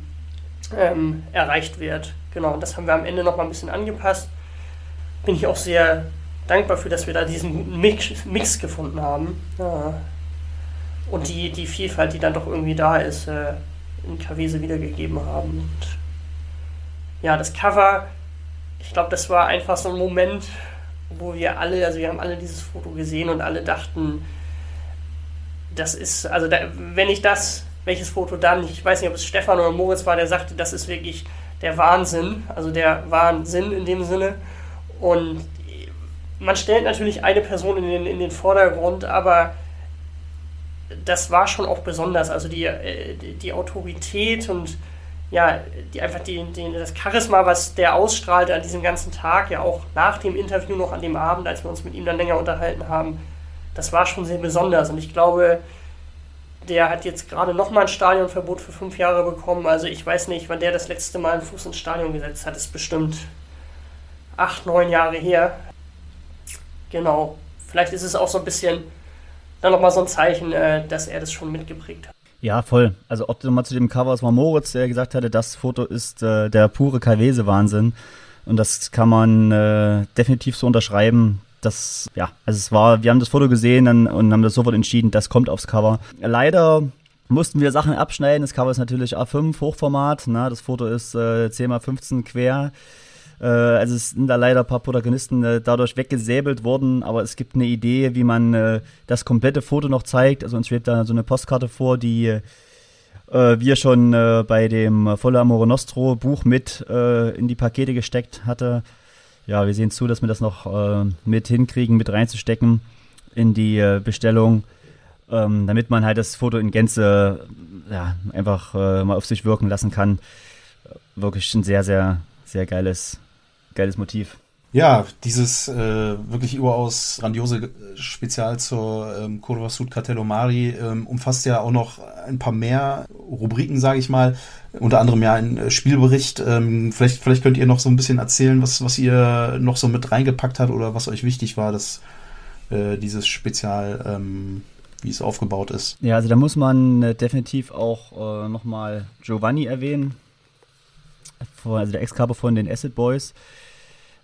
ähm, erreicht wird. Genau, und das haben wir am Ende nochmal ein bisschen angepasst bin ich auch sehr dankbar für, dass wir da diesen Mix, Mix gefunden haben. Ja. Und die, die Vielfalt, die dann doch irgendwie da ist, äh, in Kavese wiedergegeben haben. Und ja, das Cover, ich glaube, das war einfach so ein Moment, wo wir alle, also wir haben alle dieses Foto gesehen und alle dachten, das ist, also da, wenn ich das, welches Foto dann, ich weiß nicht, ob es Stefan oder Moritz war, der sagte, das ist wirklich der Wahnsinn, also der Wahnsinn in dem Sinne. Und man stellt natürlich eine Person in den, in den Vordergrund, aber das war schon auch besonders. Also die, äh, die Autorität und ja, die, einfach die, die, das Charisma, was der ausstrahlte an diesem ganzen Tag, ja auch nach dem Interview noch an dem Abend, als wir uns mit ihm dann länger unterhalten haben, das war schon sehr besonders. Und ich glaube, der hat jetzt gerade nochmal ein Stadionverbot für fünf Jahre bekommen. Also ich weiß nicht, wann der das letzte Mal einen Fuß ins Stadion gesetzt hat. Das ist bestimmt acht, neun Jahre her. Genau. Vielleicht ist es auch so ein bisschen dann nochmal so ein Zeichen, äh, dass er das schon mitgeprägt hat. Ja, voll. Also ob du mal zu dem Cover, es war Moritz, der gesagt hatte, das Foto ist äh, der pure Kavese-Wahnsinn. Und das kann man äh, definitiv so unterschreiben. Das, ja, also es war, wir haben das Foto gesehen dann, und haben das sofort entschieden, das kommt aufs Cover. Leider mussten wir Sachen abschneiden. Das Cover ist natürlich A5, Hochformat. Na, das Foto ist äh, 10x15 quer. Äh, also es sind da leider ein paar Protagonisten äh, dadurch weggesäbelt worden, aber es gibt eine Idee, wie man äh, das komplette Foto noch zeigt. Also uns schwebt da so eine Postkarte vor, die äh, wir schon äh, bei dem Volle Amore Nostro Buch mit äh, in die Pakete gesteckt hatte. Ja, wir sehen zu, dass wir das noch äh, mit hinkriegen, mit reinzustecken in die äh, Bestellung, ähm, damit man halt das Foto in Gänze ja, einfach äh, mal auf sich wirken lassen kann. Wirklich ein sehr, sehr, sehr geiles, geiles Motiv. Ja, dieses äh, wirklich überaus grandiose Spezial zur ähm, Curva Sud Cartello Mari ähm, umfasst ja auch noch ein paar mehr Rubriken, sage ich mal. Unter anderem ja ein äh, Spielbericht. Ähm, vielleicht, vielleicht könnt ihr noch so ein bisschen erzählen, was, was ihr noch so mit reingepackt habt oder was euch wichtig war, dass äh, dieses Spezial, ähm, wie es aufgebaut ist. Ja, also da muss man äh, definitiv auch äh, nochmal Giovanni erwähnen. Also der Ex-Capo von den Acid Boys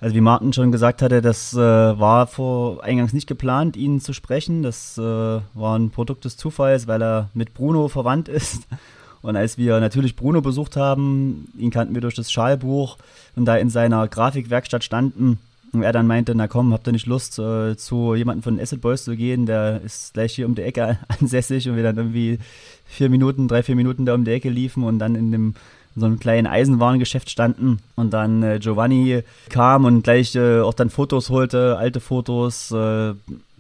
also wie Martin schon gesagt hatte, das äh, war vor eingangs nicht geplant, ihn zu sprechen. Das äh, war ein Produkt des Zufalls, weil er mit Bruno verwandt ist. *laughs* Und als wir natürlich Bruno besucht haben, ihn kannten wir durch das Schalbuch und da in seiner Grafikwerkstatt standen und er dann meinte, na komm, habt ihr nicht Lust, äh, zu jemandem von Acid Boys zu gehen, der ist gleich hier um die Ecke *laughs* ansässig und wir dann irgendwie vier Minuten, drei, vier Minuten da um die Ecke liefen und dann in dem in so einem kleinen Eisenwarengeschäft standen und dann äh, Giovanni kam und gleich äh, auch dann Fotos holte, alte Fotos. Äh,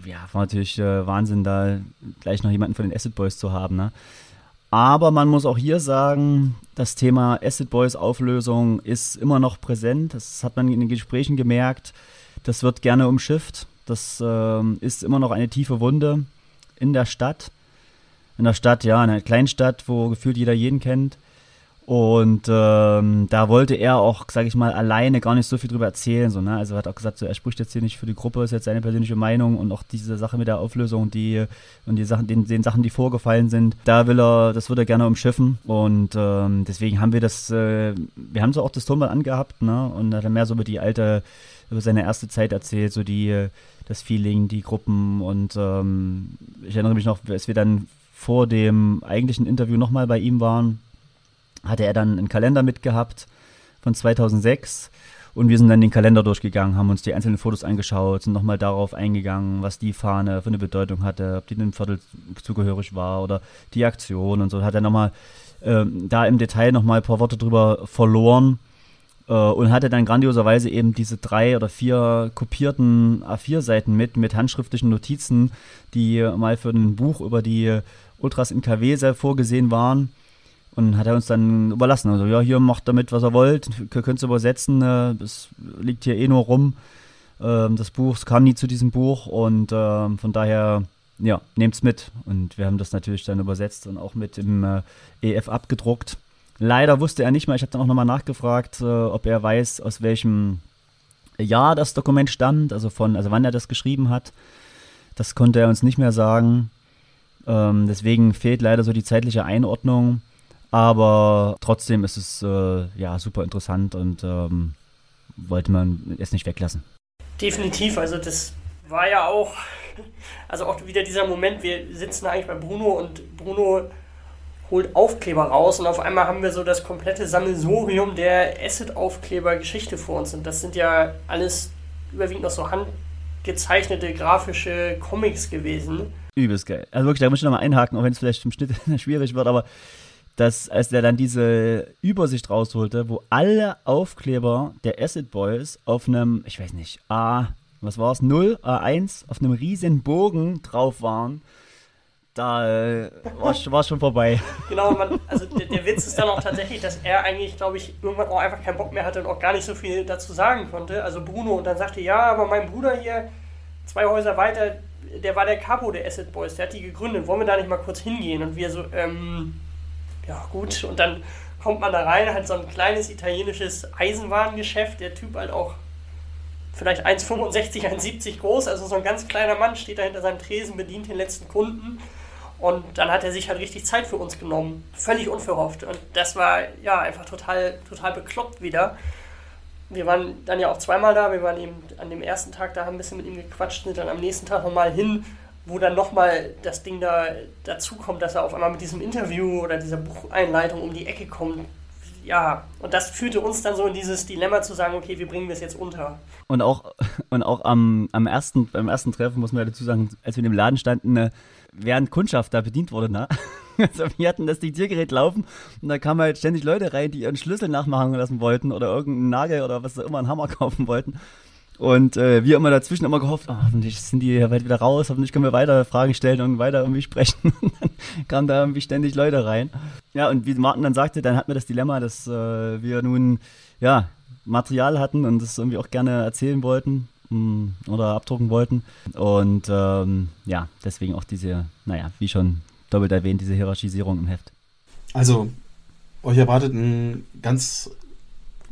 ja, war natürlich äh, Wahnsinn, da gleich noch jemanden von den Acid Boys zu haben. Ne? Aber man muss auch hier sagen, das Thema Acid Boys Auflösung ist immer noch präsent. Das hat man in den Gesprächen gemerkt. Das wird gerne umschifft. Das ähm, ist immer noch eine tiefe Wunde in der Stadt. In der Stadt, ja, in einer Kleinstadt, wo gefühlt jeder jeden kennt. Und ähm, da wollte er auch, sage ich mal, alleine gar nicht so viel drüber erzählen. So, ne? Also er hat auch gesagt, so, er spricht jetzt hier nicht für die Gruppe, ist jetzt seine persönliche Meinung und auch diese Sache mit der Auflösung, die und die Sachen, den, den Sachen, die vorgefallen sind, da will er, das würde er gerne umschiffen. Und ähm, deswegen haben wir das, äh, wir haben so auch das Tonband angehabt, ne? Und hat er mehr so über die alte, über seine erste Zeit erzählt, so die, das Feeling, die Gruppen und ähm, ich erinnere mich noch, als wir dann vor dem eigentlichen Interview nochmal bei ihm waren hatte er dann einen Kalender mitgehabt von 2006 und wir sind dann den Kalender durchgegangen, haben uns die einzelnen Fotos angeschaut, sind nochmal darauf eingegangen, was die Fahne für eine Bedeutung hatte, ob die dem Viertel zugehörig war oder die Aktion und so. Hat er nochmal ähm, da im Detail nochmal ein paar Worte drüber verloren äh, und hatte dann grandioserweise eben diese drei oder vier kopierten A4-Seiten mit, mit handschriftlichen Notizen, die mal für ein Buch über die Ultras in KW sehr vorgesehen waren und hat er uns dann überlassen. Also, ja, hier macht damit, was er wollt. Könnt ihr übersetzen. Es äh, liegt hier eh nur rum. Ähm, das Buch, es kam nie zu diesem Buch. Und ähm, von daher, ja, nehmt's mit. Und wir haben das natürlich dann übersetzt und auch mit im äh, EF abgedruckt. Leider wusste er nicht mal, ich habe dann auch nochmal nachgefragt, äh, ob er weiß, aus welchem Jahr das Dokument stammt, also von, also wann er das geschrieben hat. Das konnte er uns nicht mehr sagen. Ähm, deswegen fehlt leider so die zeitliche Einordnung. Aber trotzdem ist es äh, ja super interessant und ähm, wollte man es nicht weglassen. Definitiv, also das war ja auch, also auch wieder dieser Moment, wir sitzen eigentlich bei Bruno und Bruno holt Aufkleber raus und auf einmal haben wir so das komplette Sammelsurium der Acid-Aufkleber-Geschichte vor uns und das sind ja alles überwiegend noch so handgezeichnete grafische Comics gewesen. Übelst geil. Also wirklich, da muss ich nochmal einhaken, auch wenn es vielleicht im Schnitt *laughs* schwierig wird, aber dass als der dann diese Übersicht rausholte, wo alle Aufkleber der Acid Boys auf einem, ich weiß nicht, A, was war es, 0, A1, auf einem riesen Bogen drauf waren, da äh, war es schon vorbei. *laughs* Genau, man, also der, der, Witz ist dann auch tatsächlich, dass er eigentlich, glaube ich, irgendwann auch einfach keinen Bock mehr hatte und auch gar nicht so viel dazu sagen konnte. Also Bruno und dann sagte, ja, aber mein Bruder hier, zwei Häuser weiter, der war der Capo der Acid Boys, der hat die gegründet, wollen wir da nicht mal kurz hingehen? Und wir so, ähm, ja gut, und dann kommt man da rein, halt so ein kleines italienisches Eisenwarengeschäft, der Typ halt auch vielleicht 1,65, 1,70 groß, also so ein ganz kleiner Mann steht da hinter seinem Tresen, bedient den letzten Kunden. Und dann hat er sich halt richtig Zeit für uns genommen, völlig unverhofft. Und das war ja einfach total, total bekloppt wieder. Wir waren dann ja auch zweimal da, wir waren eben an dem ersten Tag da, haben ein bisschen mit ihm gequatscht, sind dann am nächsten Tag nochmal hin wo dann nochmal das Ding da dazu kommt, dass er auf einmal mit diesem Interview oder dieser Bucheinleitung um die Ecke kommt. Ja, und das führte uns dann so in dieses Dilemma zu sagen, okay, wir bringen das jetzt unter. Und auch, *laughs* und auch am, am ersten, beim ersten Treffen muss man dazu sagen, als wir in dem Laden standen, äh, während Kundschaft da bedient wurde, ne? *laughs* Also wir hatten das Diktiergerät laufen und da kamen halt ständig Leute rein, die ihren Schlüssel nachmachen lassen wollten oder irgendeinen Nagel oder was auch immer, einen Hammer kaufen wollten. Und äh, wir immer dazwischen immer gehofft, oh, hoffentlich sind die bald wieder raus, hoffentlich können wir weiter Fragen stellen und weiter irgendwie sprechen. *laughs* Und dann kamen da irgendwie ständig Leute rein. Ja, und wie Martin dann sagte, dann hatten wir das Dilemma, dass äh, wir nun ja Material hatten und das irgendwie auch gerne erzählen wollten mh, mm, oder abdrucken wollten. Und ähm, ja, deswegen auch diese, naja, wie schon doppelt erwähnt, diese Hierarchisierung im Heft. Also, euch erwartet ein ganz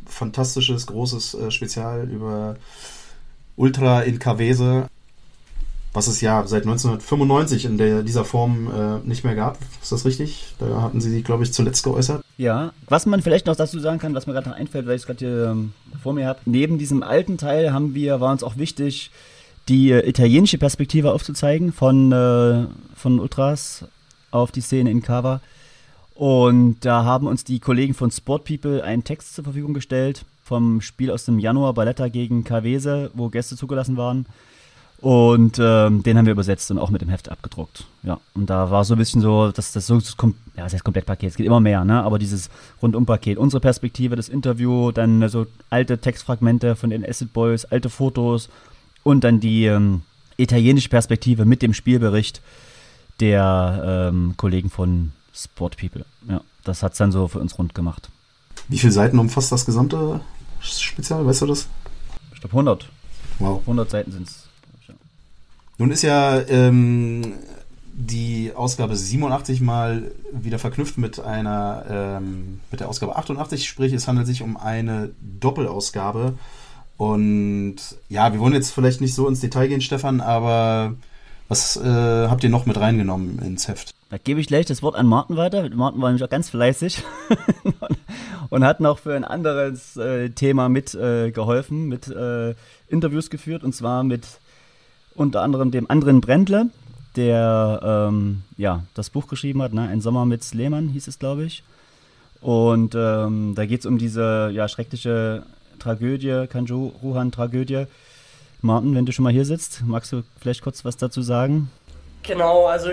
fantastisches, großes äh, Spezial über Ultra in Cavese, was es ja seit 1995 in der, dieser Form äh, nicht mehr gab. Ist das richtig? Da hatten Sie sich, glaube ich, zuletzt geäußert. Ja, was man vielleicht noch dazu sagen kann, was mir gerade noch einfällt, weil ich es gerade hier ähm, vor mir habe. Neben diesem alten Teil haben wir, war uns auch wichtig, die äh, italienische Perspektive aufzuzeigen von, äh, von Ultras auf die Szene in Cava. Und da haben uns die Kollegen von Sport People einen Text zur Verfügung gestellt vom Spiel aus dem Januar Balletta gegen Cavese, wo Gäste zugelassen waren. Und ähm, den haben wir übersetzt und auch mit dem Heft abgedruckt. Ja, und da war so ein bisschen so, dass das so, ja, das heißt Komplettpaket, es geht immer mehr, ne? Aber dieses Rundumpaket, unsere Perspektive, das Interview, dann so alte Textfragmente von den Acid Boys, alte Fotos und dann die ähm, italienische Perspektive mit dem Spielbericht der ähm, Kollegen von Sport People. Ja, das hat es dann so für uns rund gemacht. Wie viele Seiten umfasst das gesamte Spezial, weißt du das? Ich glaube 100. Wow. 100 Seiten sind es. Ja. Nun ist ja ähm, die Ausgabe 87 mal wieder verknüpft mit einer ähm, mit der Ausgabe 88, sprich es handelt sich um eine Doppelausgabe. Und ja, wir wollen jetzt vielleicht nicht so ins Detail gehen, Stefan, aber was äh, habt ihr noch mit reingenommen ins Heft? Da gebe ich gleich das Wort an Martin weiter. Martin war nämlich auch ganz fleißig *laughs* und hat noch für ein anderes äh, Thema mitgeholfen, äh, mit äh, Interviews geführt und zwar mit unter anderem dem anderen Brendle, der ähm, ja das Buch geschrieben hat, ne? Ein Sommer mit Lehmann hieß es, glaube ich. Und ähm, da geht es um diese ja, schreckliche Tragödie, Kanju Ruhan-Tragödie. Martin, wenn du schon mal hier sitzt, magst du vielleicht kurz was dazu sagen? Genau, also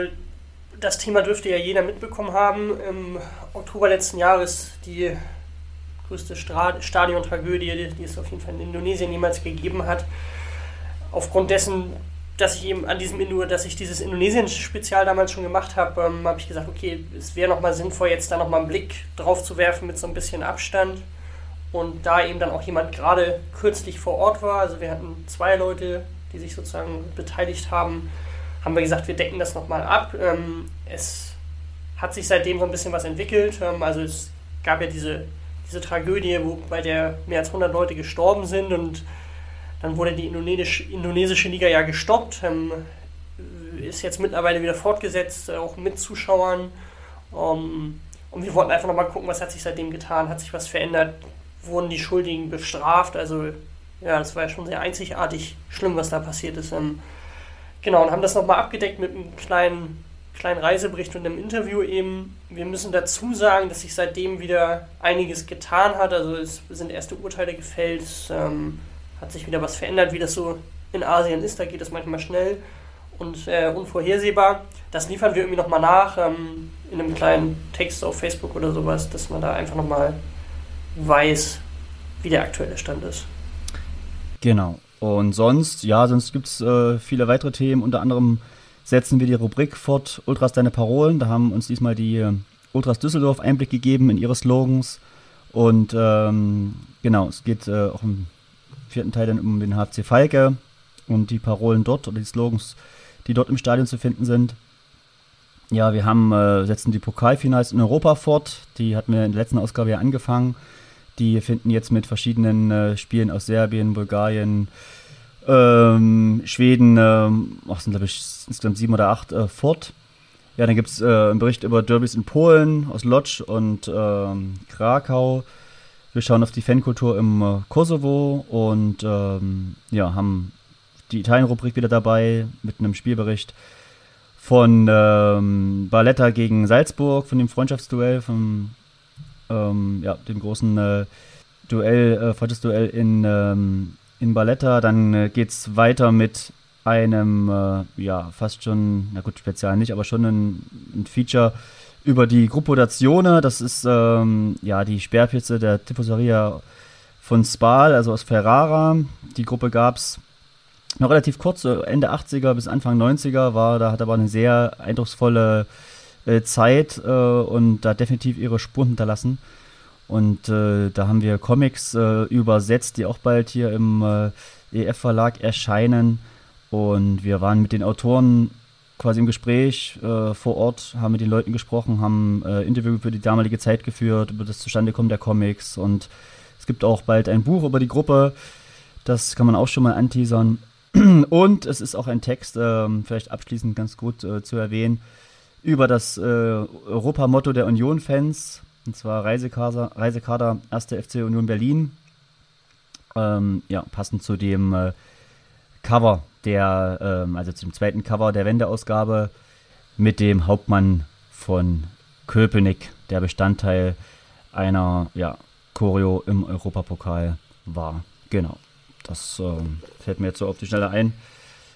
das Thema dürfte ja jeder mitbekommen haben. Im Oktober letzten Jahres die größte Stadiontragödie, die es auf jeden Fall in Indonesien jemals gegeben hat. Aufgrund dessen, dass ich eben an diesem Indo, dass ich dieses Indonesien-Spezial damals schon gemacht habe, ähm, habe ich gesagt, okay, es wäre nochmal sinnvoll, jetzt da nochmal einen Blick drauf zu werfen mit so ein bisschen Abstand. Und da eben dann auch jemand gerade kürzlich vor Ort war, also wir hatten zwei Leute, die sich sozusagen beteiligt haben, haben wir gesagt, wir decken das nochmal ab. Ähm, es hat sich seitdem so ein bisschen was entwickelt. Ähm, also es gab ja diese diese Tragödie, wo bei der mehr als 100 Leute gestorben sind und dann wurde die indonesische, indonesische Liga ja gestoppt, ähm, ist jetzt mittlerweile wieder fortgesetzt, äh, auch mit Zuschauern. Um, und wir wollten einfach nochmal gucken, was hat sich seitdem getan, hat sich was verändert, wurden die Schuldigen bestraft, also ja, das war ja schon sehr einzigartig schlimm, was da passiert ist. Ähm, genau, und haben das nochmal abgedeckt mit einem kleinen kleinen Reisebericht und einem Interview eben. Wir müssen dazu sagen, dass sich seitdem wieder einiges getan hat. Also es sind erste Urteile gefällt, es ähm, hat sich wieder was verändert, wie das so in Asien ist. Da geht es manchmal schnell und äh, unvorhersehbar. Das liefern wir irgendwie nochmal nach ähm, in einem kleinen Text auf Facebook oder sowas, dass man da einfach nochmal weiß, wie der aktuelle Stand ist. Genau. Und sonst, ja, sonst gibt es äh, viele weitere Themen, unter anderem setzen wir die Rubrik fort, Ultras deine Parolen. Da haben uns diesmal die äh, Ultras Düsseldorf Einblick gegeben in ihre Slogans. Und ähm, genau, es geht äh, auch im vierten Teil dann um den HC Falke und die Parolen dort oder die Slogans, die dort im Stadion zu finden sind. Ja, wir haben, äh, setzen die Pokalfinals in Europa fort. Die hatten wir in der letzten Ausgabe ja angefangen. Die finden jetzt mit verschiedenen äh, Spielen aus Serbien, Bulgarien, ähm, Schweden, ähm, sind glaube ich insgesamt sieben oder acht äh, fort. Ja, dann gibt es äh, einen Bericht über Derbys in Polen, aus Lodz und ähm, Krakau. Wir schauen auf die Fankultur im äh, Kosovo und ähm, ja, haben die Italien-Rubrik wieder dabei mit einem Spielbericht von ähm, Balletta gegen Salzburg, von dem Freundschaftsduell, vom ähm, ja, dem großen äh, Duell, äh, Freundschaftsduell in ähm, in Balletta. Dann äh, geht es weiter mit einem, äh, ja, fast schon, na gut, spezial nicht, aber schon ein, ein Feature über die Gruppo Dazione, das ist ähm, ja die Sperrpizze der Tifoseria von Spal, also aus Ferrara. Die Gruppe gab es noch relativ kurz, Ende 80er bis Anfang 90er war, da hat aber eine sehr eindrucksvolle äh, Zeit äh, und da definitiv ihre Spuren hinterlassen. Und äh, da haben wir Comics äh, übersetzt, die auch bald hier im äh, EF-Verlag erscheinen. Und wir waren mit den Autoren quasi im Gespräch äh, vor Ort, haben mit den Leuten gesprochen, haben äh, Interview für die damalige Zeit geführt, über das Zustandekommen der Comics. Und es gibt auch bald ein Buch über die Gruppe. Das kann man auch schon mal anteasern. *clears throat* Und es ist auch ein Text, äh, vielleicht abschließend ganz gut äh, zu erwähnen, über das äh, Europamotto der Union-Fans, und zwar Reisekader, Reisekader 1. FC Union Berlin. Ähm, ja, passend zu dem äh, Cover der, ähm, also zum zweiten Cover der Wendeausgabe mit dem Hauptmann von Köpenick, der Bestandteil einer ja, Choreo im Europapokal war. Genau. Das ähm, fällt mir jetzt so auf die Schnelle ein,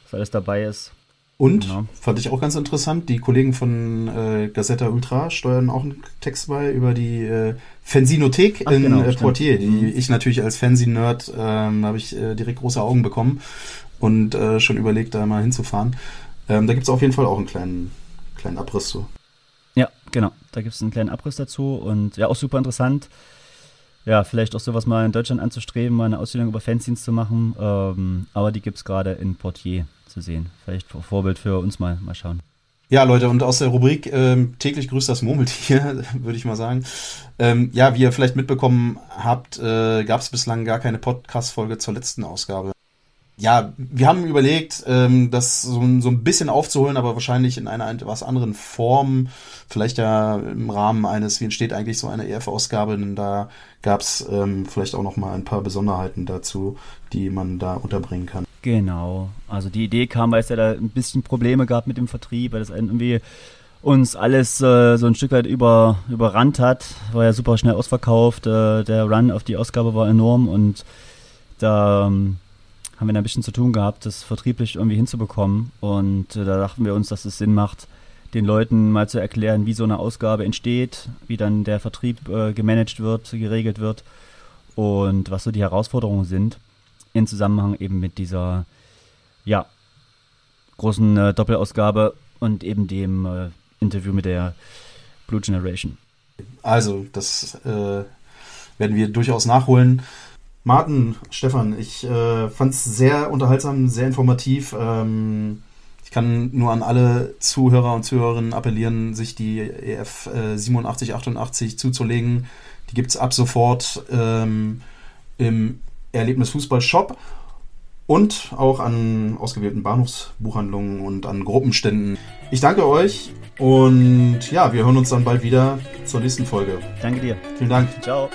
dass alles dabei ist. Und, ja. fand ich auch ganz interessant, die Kollegen von äh, Gazetta Ultra steuern auch einen Text bei über die äh, Fensinothek Ach, in genau, äh, Poitiers, die mhm. ich natürlich als Fernseh-Nerd ähm, habe ich äh, direkt große Augen bekommen und äh, schon überlegt, da mal hinzufahren. Ähm, da gibt es auf jeden Fall auch einen kleinen, kleinen Abriss zu. Ja, genau. Da gibt es einen kleinen Abriss dazu und ja, auch super interessant. Ja, vielleicht auch sowas mal in Deutschland anzustreben, mal eine Ausstellung über Fanzines zu machen. Ähm, aber die gibt es gerade in Portier zu sehen. Vielleicht Vorbild für uns mal, mal schauen. Ja, Leute, und aus der Rubrik ähm, täglich grüßt das Murmeltier, *laughs* würde ich mal sagen. Ähm, ja, wie ihr vielleicht mitbekommen habt, äh, gab es bislang gar keine Podcast-Folge zur letzten Ausgabe ja, wir haben überlegt, ähm, das so, so ein bisschen aufzuholen, aber wahrscheinlich in einer etwas anderen Form. Vielleicht ja im Rahmen eines, wie entsteht eigentlich so eine EF-Ausgabe, denn da gab's ähm, vielleicht auch noch mal ein paar Besonderheiten dazu, die man da unterbringen kann. Genau. Also die Idee kam, weil es ja da ein bisschen Probleme gab mit dem Vertrieb, weil das irgendwie uns alles äh, so ein Stück weit über, überrannt hat. War ja super schnell ausverkauft. Äh, der Run auf die Ausgabe war enorm und da ähm, haben wir da ein bisschen zu tun gehabt, das vertrieblich irgendwie hinzubekommen. Und äh, da dachten wir uns, dass es Sinn macht, den Leuten mal zu erklären, wie so eine Ausgabe entsteht, wie dann der Vertrieb äh, gemanagt wird, geregelt wird und was so die Herausforderungen sind in Zusammenhang eben mit dieser ja, großen äh, Doppelausgabe und eben dem äh, Interview mit der Blue Generation. Also, das äh, werden wir durchaus nachholen. Martin, Stefan, ich äh, fand es sehr unterhaltsam, sehr informativ. Ähm, ich kann nur an alle Zuhörer und Zuhörerinnen appellieren, sich die EF äh, 8788 zuzulegen. Die gibt es ab sofort ähm, im Erlebnis Fußball Shop und auch an ausgewählten Bahnhofsbuchhandlungen und an Gruppenständen. Ich danke euch und ja, wir hören uns dann bald wieder zur nächsten Folge. Danke dir. Vielen Dank. Ciao.